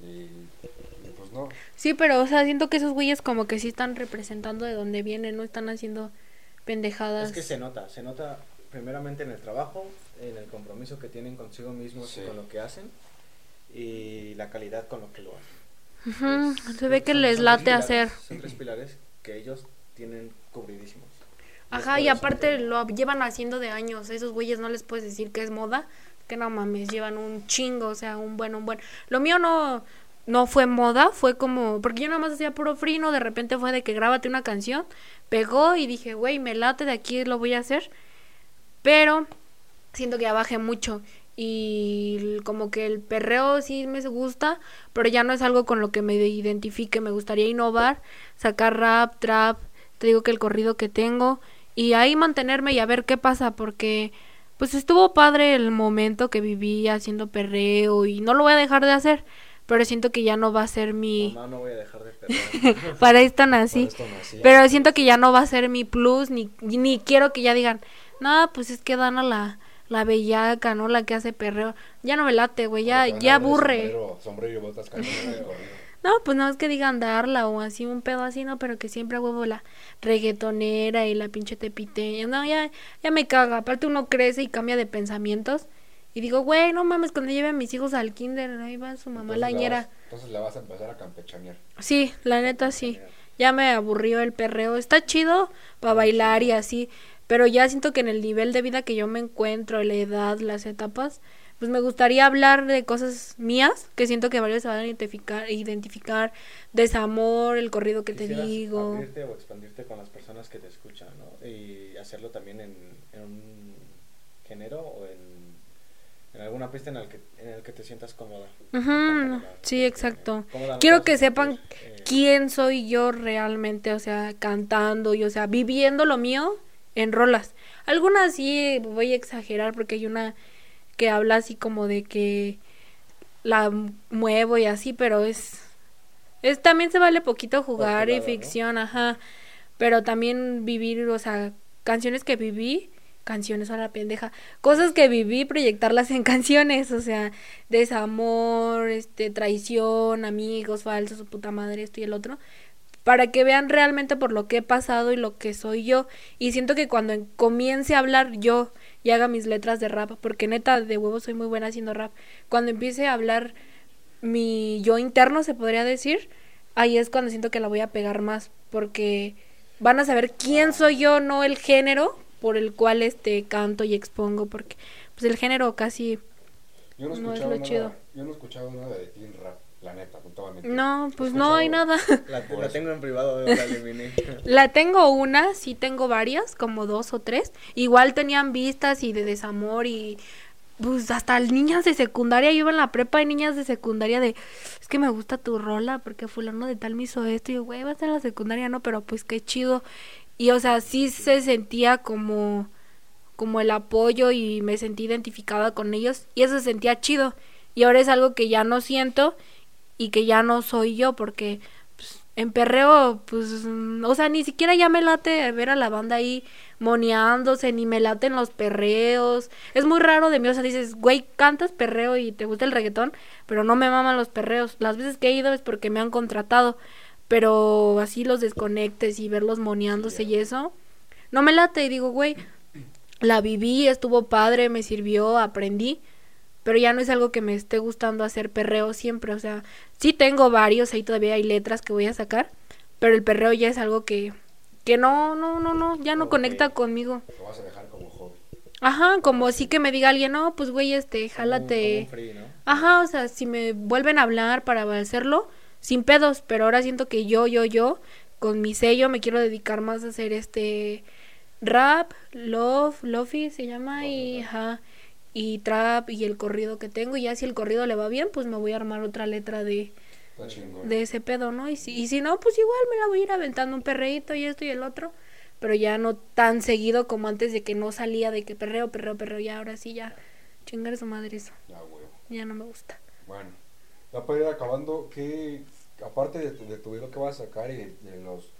A: Y, y pues no,
C: Sí, pero o sea, siento que esos güeyes como que sí están representando de dónde vienen, no están haciendo pendejadas.
B: Es que se nota, se nota primeramente en el trabajo, en el compromiso que tienen consigo mismos
A: Sí.
B: y con lo que hacen y la calidad con lo que lo hacen.
C: Se ve que
B: son-
C: les late hacer.
B: pilares, Son tres pilares que ellos tienen cubridísimos.
C: Ajá, y aparte lo llevan haciendo de años. Esos güeyes no les puedes decir que es moda, que no mames, llevan un chingo, o sea, un buen, un buen. Lo mío no no fue moda, fue como porque yo nada más hacía puro frino, de repente fue de que grábate una canción, pegó y dije, güey, me late de aquí lo voy a hacer. Pero siento que ya bajé mucho y como que el perreo sí me gusta, pero ya no es algo con lo que me identifique, me gustaría innovar, sacar rap, trap, te digo que el corrido que tengo y ahí mantenerme y a ver qué pasa porque pues estuvo padre el momento que viví haciendo perreo y no lo voy a dejar de hacer, pero siento que ya no va a ser mi
B: Mamá, no voy a dejar de perder.
C: para esto nací.
B: Por esto nací.
C: Pero siento que ya no va a ser mi plus, ni, ni quiero que ya digan, no, pues es que Dana la, la bellaca, ¿no? La que hace perreo. Ya no me late, güey, ya, ya aburre.
A: Sombrero, sombrero y botas.
C: No, pues no es que digan darla o así, un pedo así, no, pero que siempre huevo la reggaetonera y la pinche tepiteña. No, ya, ya me caga. Aparte uno crece y cambia de pensamientos. Y digo, güey, no mames, cuando lleve a mis hijos al kinder, ahí va su mamá
A: Entonces
C: la
A: vas- Entonces la vas a empezar a campechanear.
C: Sí, la neta sí. Ya me aburrió el perreo. Está chido para bailar y así. Pero ya siento que en el nivel de vida que yo me encuentro, la edad, las etapas, pues me gustaría hablar de cosas mías, que siento que varios se van a identificar, identificar desamor, el corrido que te digo.
B: abrirte o expandirte con las personas que te escuchan, ¿no? Y hacerlo también en, en un género o en, en alguna pista en el que en el que te sientas cómoda.
C: Sí, exacto.
B: cómoda
C: Quiero que sepan
B: eh,
C: quién soy yo realmente, o sea, cantando y, o sea, viviendo lo mío en rolas. Algunas sí voy a exagerar porque hay una que habla así como de que la muevo y así, pero es es también se vale poquito jugar y ficción, ajá. Pero también vivir, o sea, canciones que viví, canciones a la pendeja, cosas que viví, proyectarlas en canciones, o sea, desamor, este, traición, amigos falsos, su puta madre, esto y el otro, para que vean realmente por lo que he pasado y lo que soy yo. Y siento que cuando en- comience a hablar yo y haga mis letras de rap, porque neta de huevo soy muy buena haciendo rap, cuando empiece a hablar mi yo interno, se podría decir, ahí es cuando siento que la voy a pegar más, porque van a saber quién soy yo, no el género por el cual este canto y expongo, porque pues el género casi
A: Yo no
C: es lo
A: nada,
C: chido.
A: yo no he escuchado nada de ti en rap, la neta, voy a mentir.
C: no, pues no hay nada.
B: La, tengo en privado, la eliminé.
C: La tengo una, sí tengo varias, como dos o tres. Igual tenían vistas y de desamor y pues hasta niñas de secundaria, yo iba en la prepa y niñas de secundaria de, es que me gusta tu rola porque fulano de tal me hizo esto y yo, güey, vas a la secundaria, no, pero pues qué chido. Y o sea, sí se sentía como como el apoyo y me sentí identificada con ellos y eso se sentía chido. Y ahora es algo que ya no siento y que ya no soy yo porque pues, en perreo, pues, mm, o sea, ni siquiera ya me late ver a la banda ahí moneándose, ni me laten los perreos. Es muy raro de mí, o sea, dices, güey, cantas perreo y te gusta el reggaetón, pero no me maman los perreos. Las veces que he ido es porque me han contratado, pero así los desconectes y verlos moneándose y eso, no me late y digo, güey, la viví, estuvo padre, me sirvió, aprendí, pero ya no es algo que me esté gustando hacer perreo siempre, o sea, sí tengo varios, ahí todavía hay letras que voy a sacar, pero el perreo ya es algo que que no, no, no, no, ya no conecta conmigo.
A: Lo vas a dejar como hobby.
C: Ajá, como así que me diga alguien, no, pues güey, este,
B: Como un-
C: jálate.
B: como un free, ¿no?
C: Ajá, o sea, si me vuelven a hablar para hacerlo, sin pedos, pero ahora siento que yo, yo, yo, con mi sello me quiero dedicar más a hacer este rap, love, lofi se llama, y ajá, y trap y el corrido que tengo, y ya si el corrido le va bien, pues me voy a armar otra letra de, de ese pedo, ¿no? Y si, y si no, pues igual me la voy a ir aventando un perreíto y esto y el otro, pero ya no tan seguido como antes de que no salía de que perreo, perreo, perreo, ya ahora sí ya chingar su madre eso,
A: Ya,
C: ya no me gusta.
A: Bueno, ya para ir acabando, ¿qué, aparte de tu, de tu video que vas a sacar y de, de los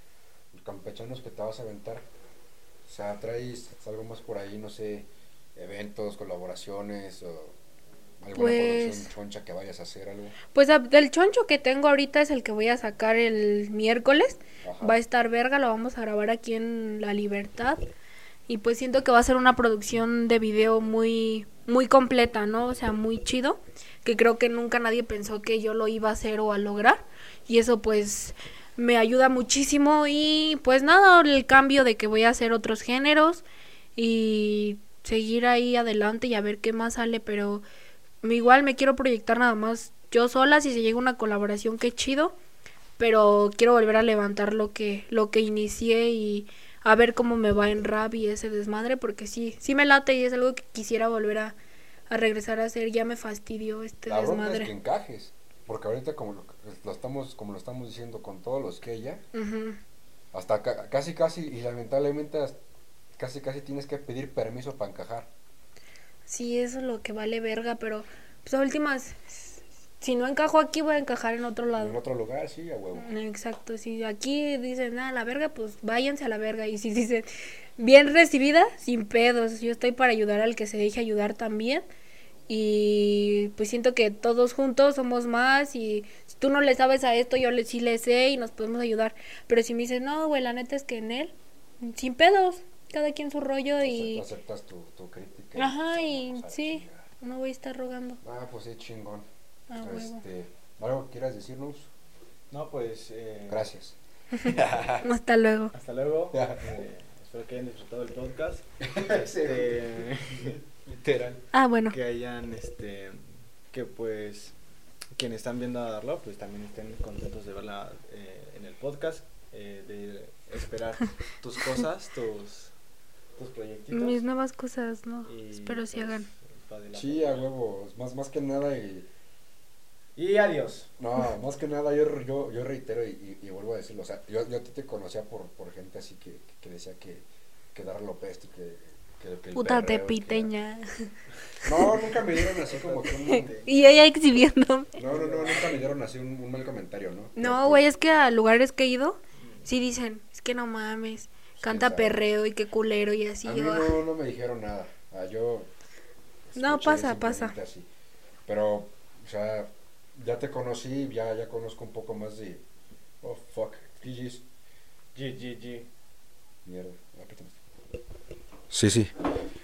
A: campechanos que te vas a aventar, o sea, traes algo más por ahí, no sé, eventos, colaboraciones o alguna
C: Pues-
A: producción choncha que vayas a hacer algo?
C: Pues a- del choncho que tengo ahorita es el que voy a sacar el miércoles.
A: Ajá.
C: Va a estar verga, lo vamos a grabar aquí en La Libertad. Y pues siento que va a ser una producción de video muy muy completa, ¿no? O sea, muy chido, que creo que nunca nadie pensó que yo lo iba a hacer o a lograr. Y eso pues me ayuda muchísimo y pues nada, el cambio de que voy a hacer otros géneros y seguir ahí adelante y a ver qué más sale, pero igual me quiero proyectar nada más yo sola si se llega una colaboración qué chido pero quiero volver a levantar lo que lo que inicié y a ver cómo me va en rap y ese desmadre, porque sí, sí me late y es algo que quisiera volver a, a regresar a hacer. Ya me fastidió este
A: La bronca es
C: desmadre.
A: que encajes. Porque ahorita como lo, lo estamos, como lo estamos diciendo con todos los que ella, hasta ca- casi casi y lamentablemente as- casi casi tienes que pedir permiso para encajar.
C: Sí, eso es lo que vale verga, pero pues a últimas, si no encajo aquí, voy a encajar en otro
A: En
C: lado.
A: otro lugar, sí, a huevo.
C: Exacto, si aquí dicen nada, la verga, pues váyanse a la verga. Y si dicen bien recibida, sin pedos. Yo estoy para ayudar al que se deje ayudar también. Y pues siento que todos juntos somos más. Y si tú no le sabes a esto, yo le, sí le sé y nos podemos ayudar. Pero si me dices, no, güey, la neta es que en él, sin pedos, cada quien su rollo y.
A: Aceptas tu, tu crítica.
C: Ajá, y sí, no voy a estar rogando.
A: Ah, pues sí, chingón.
C: Ah,
A: este, ¿Algo que quieras decirnos?
B: No, pues. eh,
A: Gracias.
C: Hasta luego.
B: Hasta luego. Eh, espero que hayan disfrutado el podcast. Este,
A: Literal.
C: Ah, bueno.
B: que hayan, este, que pues, quienes están viendo a Darlo, pues también estén contentos de verla eh, en el podcast, eh, de esperar tus cosas, tus, tus proyectitos.
C: Mis nuevas cosas, ¿no?
B: y,
C: Espero si
B: pues,
C: hagan.
A: Sí, a huevo. Más, más que nada y...
B: Y adiós.
A: No, más que nada yo, yo, yo reitero y, y- y vuelvo a decirlo. O sea, yo, yo a ti te conocía por, por gente así que, que decía que, que dar López y que... que, que el
C: Puta tepiteña.
A: que- No, nunca me dieron así como que un...
C: Y ella exhibiéndome.
A: No, no, no, nunca me dieron así un, un mal comentario, ¿no?
C: No, güey, es que a lugares que he ido, sí dicen, es que no mames, canta
A: sabe.
C: perreo y qué culero y así.
A: A mí
C: yo, ah.
A: no, no me dijeron nada. Ah, yo.
C: No, pasa, pasa.
A: así. Pero, o sea, ya te conocí, ya, ya conozco un poco más de. Oh, fuck. GG's.
B: G, G, G.
A: Mierda. Sí, sí.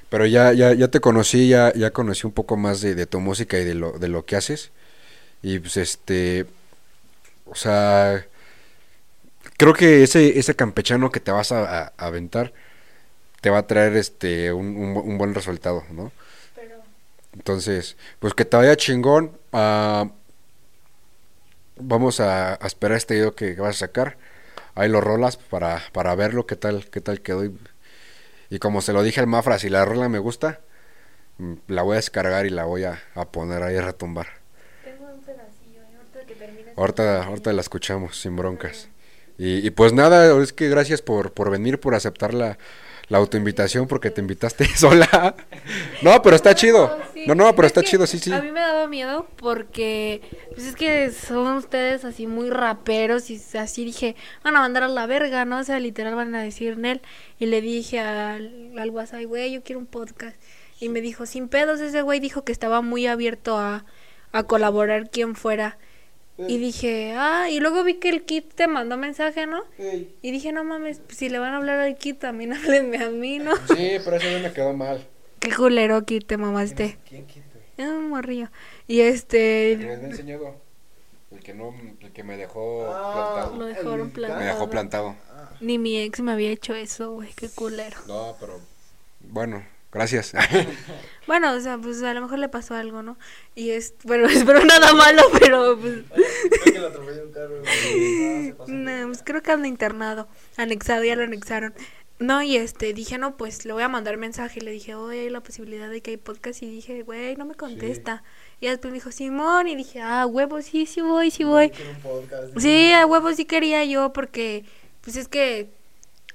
A: Pero ya, ya, ya te conocí, ya, ya conocí un poco más de, de tu música y de lo, de lo que haces. Y pues este. O sea. Creo que ese, ese campechano que te vas a, a- a aventar te va a traer este un, un bu- un buen resultado, ¿no? Entonces, pues que te vaya chingón. ah, vamos a, a esperar este video que, vas a sacar. Ahí lo rolas para, para verlo, qué tal, qué tal quedó. Y, y como se lo dije al Mafra, si la rola me gusta, mm, la voy a descargar y la voy a, a poner ahí a retumbar.
C: Tengo un pedacillo, ¿eh? ahorita que termine.
A: Ahorita, ahorita la escuchamos, sin broncas. Y, y pues nada, es que gracias por, por venir, por aceptar la, la autoinvitación, porque te invitaste sola. No, pero está chido.
C: sí.
A: No, no, pero
C: Es
A: está chido, sí, sí.
C: A mí me daba miedo porque, pues es que son ustedes así muy raperos y así dije, van a mandar a la verga, ¿no? O sea, literal van a decir Nel. Y le dije al, al WhatsApp, güey, yo quiero un podcast. Y me dijo, sin pedos, ese güey dijo que estaba muy abierto a, a colaborar quien fuera. Y dije, ah, y luego vi que el Kit te mandó mensaje, ¿no? Y dije, no mames, pues, si le van a hablar al Kit, también háblenme a mí, ¿no?
A: Sí, pero eso me quedó mal.
C: Qué culero, Kit, te mamaste.
B: ¿Quién?
C: Es un morrillo. Y este.
A: El que me enseñado. El que no, el que me dejó
B: Ah,
C: Lo
A: plantado.
C: dejaron
B: el
C: plantado.
A: Me dejó plantado.
C: Ni mi ex me había hecho eso, güey. Qué culero.
A: No, pero bueno, gracias.
C: Bueno, o sea, pues a lo mejor le pasó algo, ¿no? Y es. Bueno, espero nada malo, pero pues.
B: Creo que lo atropelló un carro. güey. No,
C: pues creo que anda internado. Anexado, ya lo anexaron. No, y este, dije, no, pues le voy a mandar mensaje. Le dije, oye, hay la posibilidad de que hay podcast. Y dije, güey, no me contesta. Y después me dijo, Simón. Y dije, ah, huevo, sí, sí voy, sí voy.
B: Podcast.
C: Sí, a huevo sí quería yo porque pues es que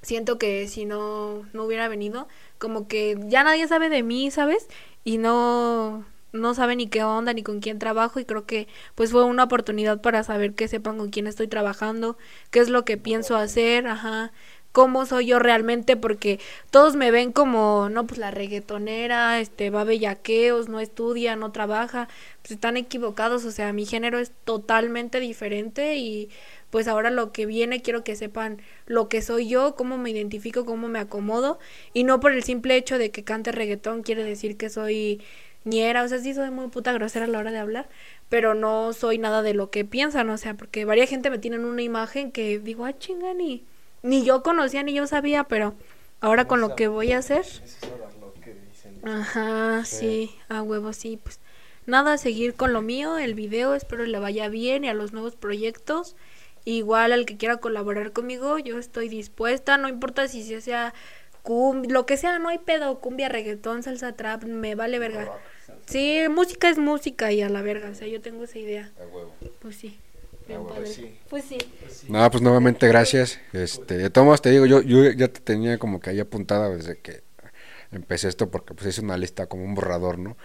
C: siento que si no no hubiera venido, como que ya nadie sabe de mí, ¿sabes? Y no no sabe ni qué onda ni con quién trabajo y creo que pues fue una oportunidad para saber que sepan con quién estoy trabajando, qué es lo que pienso hacer, ajá, cómo soy yo realmente porque todos me ven como no pues la reggaetonera, este va a bellaqueos, no estudia, no trabaja, pues están equivocados, o sea, mi género es totalmente diferente y pues ahora lo que viene quiero que sepan lo que soy yo, cómo me identifico, cómo me acomodo y no por el simple hecho de que cante reggaetón quiere decir que soy ñera, o sea, sí soy muy puta grosera a la hora de hablar, pero no soy nada de lo que piensan, o sea, porque varias gente me tienen una imagen que digo, ah, chinga, ni, ni yo conocía ni yo sabía, pero ahora con lo que voy a hacer, ajá, sí, a huevo, sí, pues nada, seguir con lo mío, el video, espero le vaya bien y a los nuevos proyectos Igual al que quiera colaborar conmigo, yo estoy dispuesta, no importa si se sea cumbia, lo que sea, no hay pedo, cumbia, reggaetón, salsa trap, me vale verga. Sí, música es música y a la verga, o sea, yo tengo esa idea. Pues sí. bien
A: huevo.
C: padre.
B: Pues sí.
C: Pues sí.
A: No, pues nuevamente gracias. Este, de todos te digo, yo, yo ya te tenía como que ahí apuntada desde que empecé esto porque pues hice una lista como un borrador, ¿no?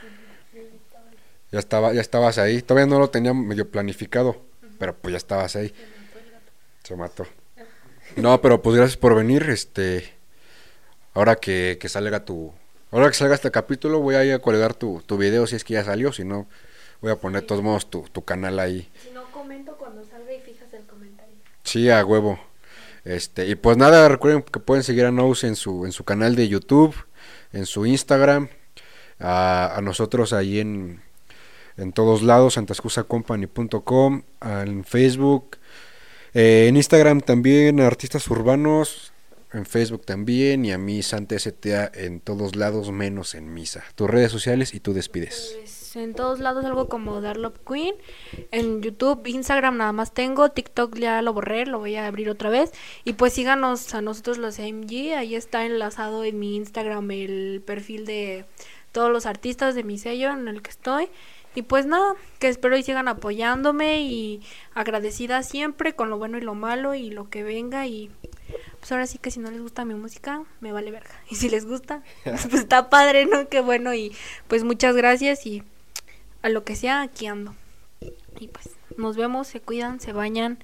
A: Ya estaba, ya estabas ahí. Todavía no lo tenía medio planificado, pero pues ya estabas ahí. Se mató. No, pero pues gracias por venir. Este, ahora que, que salga tu, ahora que salga este capítulo, voy a ir a colgar tu, tu video si es que ya salió. Si no, voy a poner de todos modos tu, tu canal ahí.
C: Si no comento cuando salga y fijas el comentario.
A: Sí, a huevo. Este, y pues nada, recuerden que pueden seguir a Nose en su, en su canal de YouTube, en su Instagram, a, a nosotros ahí en, en todos lados, santascusacompany.com, en Facebook, eh, en Instagram también, Artistas Urbanos, en Facebook también, y a mí, Santa STA, en todos lados, menos en Misa. Tus redes sociales y tú despides.
C: Pues en todos lados algo como Darlop Queen. En YouTube, Instagram nada más tengo. TikTok ya lo borré, lo voy a abrir otra vez. Y pues síganos a nosotros los AMG. Ahí está enlazado en mi Instagram el perfil de todos los artistas de mi sello en el que estoy. Y pues nada, que espero y sigan apoyándome y agradecida siempre con lo bueno y lo malo y lo que venga y pues ahora sí que si no les gusta mi música, me vale verga. Y si les gusta, pues está padre, ¿no? Qué bueno y pues muchas gracias y a lo que sea, aquí ando. Y pues nos vemos, se cuidan, se bañan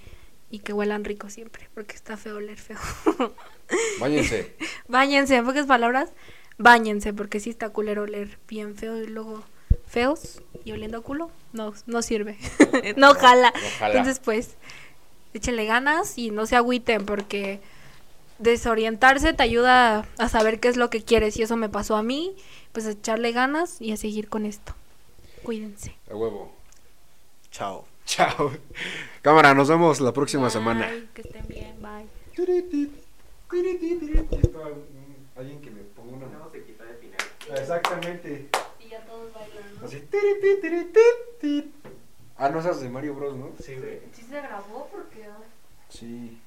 C: y que huelan rico siempre, porque está feo oler feo.
A: Váyanse.
C: Báñense, en pocas palabras, báñense, porque sí está culero oler bien feo y luego feos y oliendo a culo, no, no sirve, no jala.
A: no jala.
C: Entonces pues, échenle ganas y no se agüiten porque desorientarse te ayuda a saber qué es lo que quieres y eso me pasó a mí, pues a echarle ganas y a seguir con esto. Cuídense.
A: A huevo.
B: Chao.
A: Chao. Cámara, nos vemos la próxima
C: Bye,
A: semana.
C: Que estén bien, bye.
A: Alguien que me ponga una.
D: No se quita de final.
A: Exactamente.
C: Y ya todos bailan,
A: Así. Ah, no, esas de Mario Bros, ¿no?
B: Sí, güey.
C: Sí se grabó porque...
A: Sí.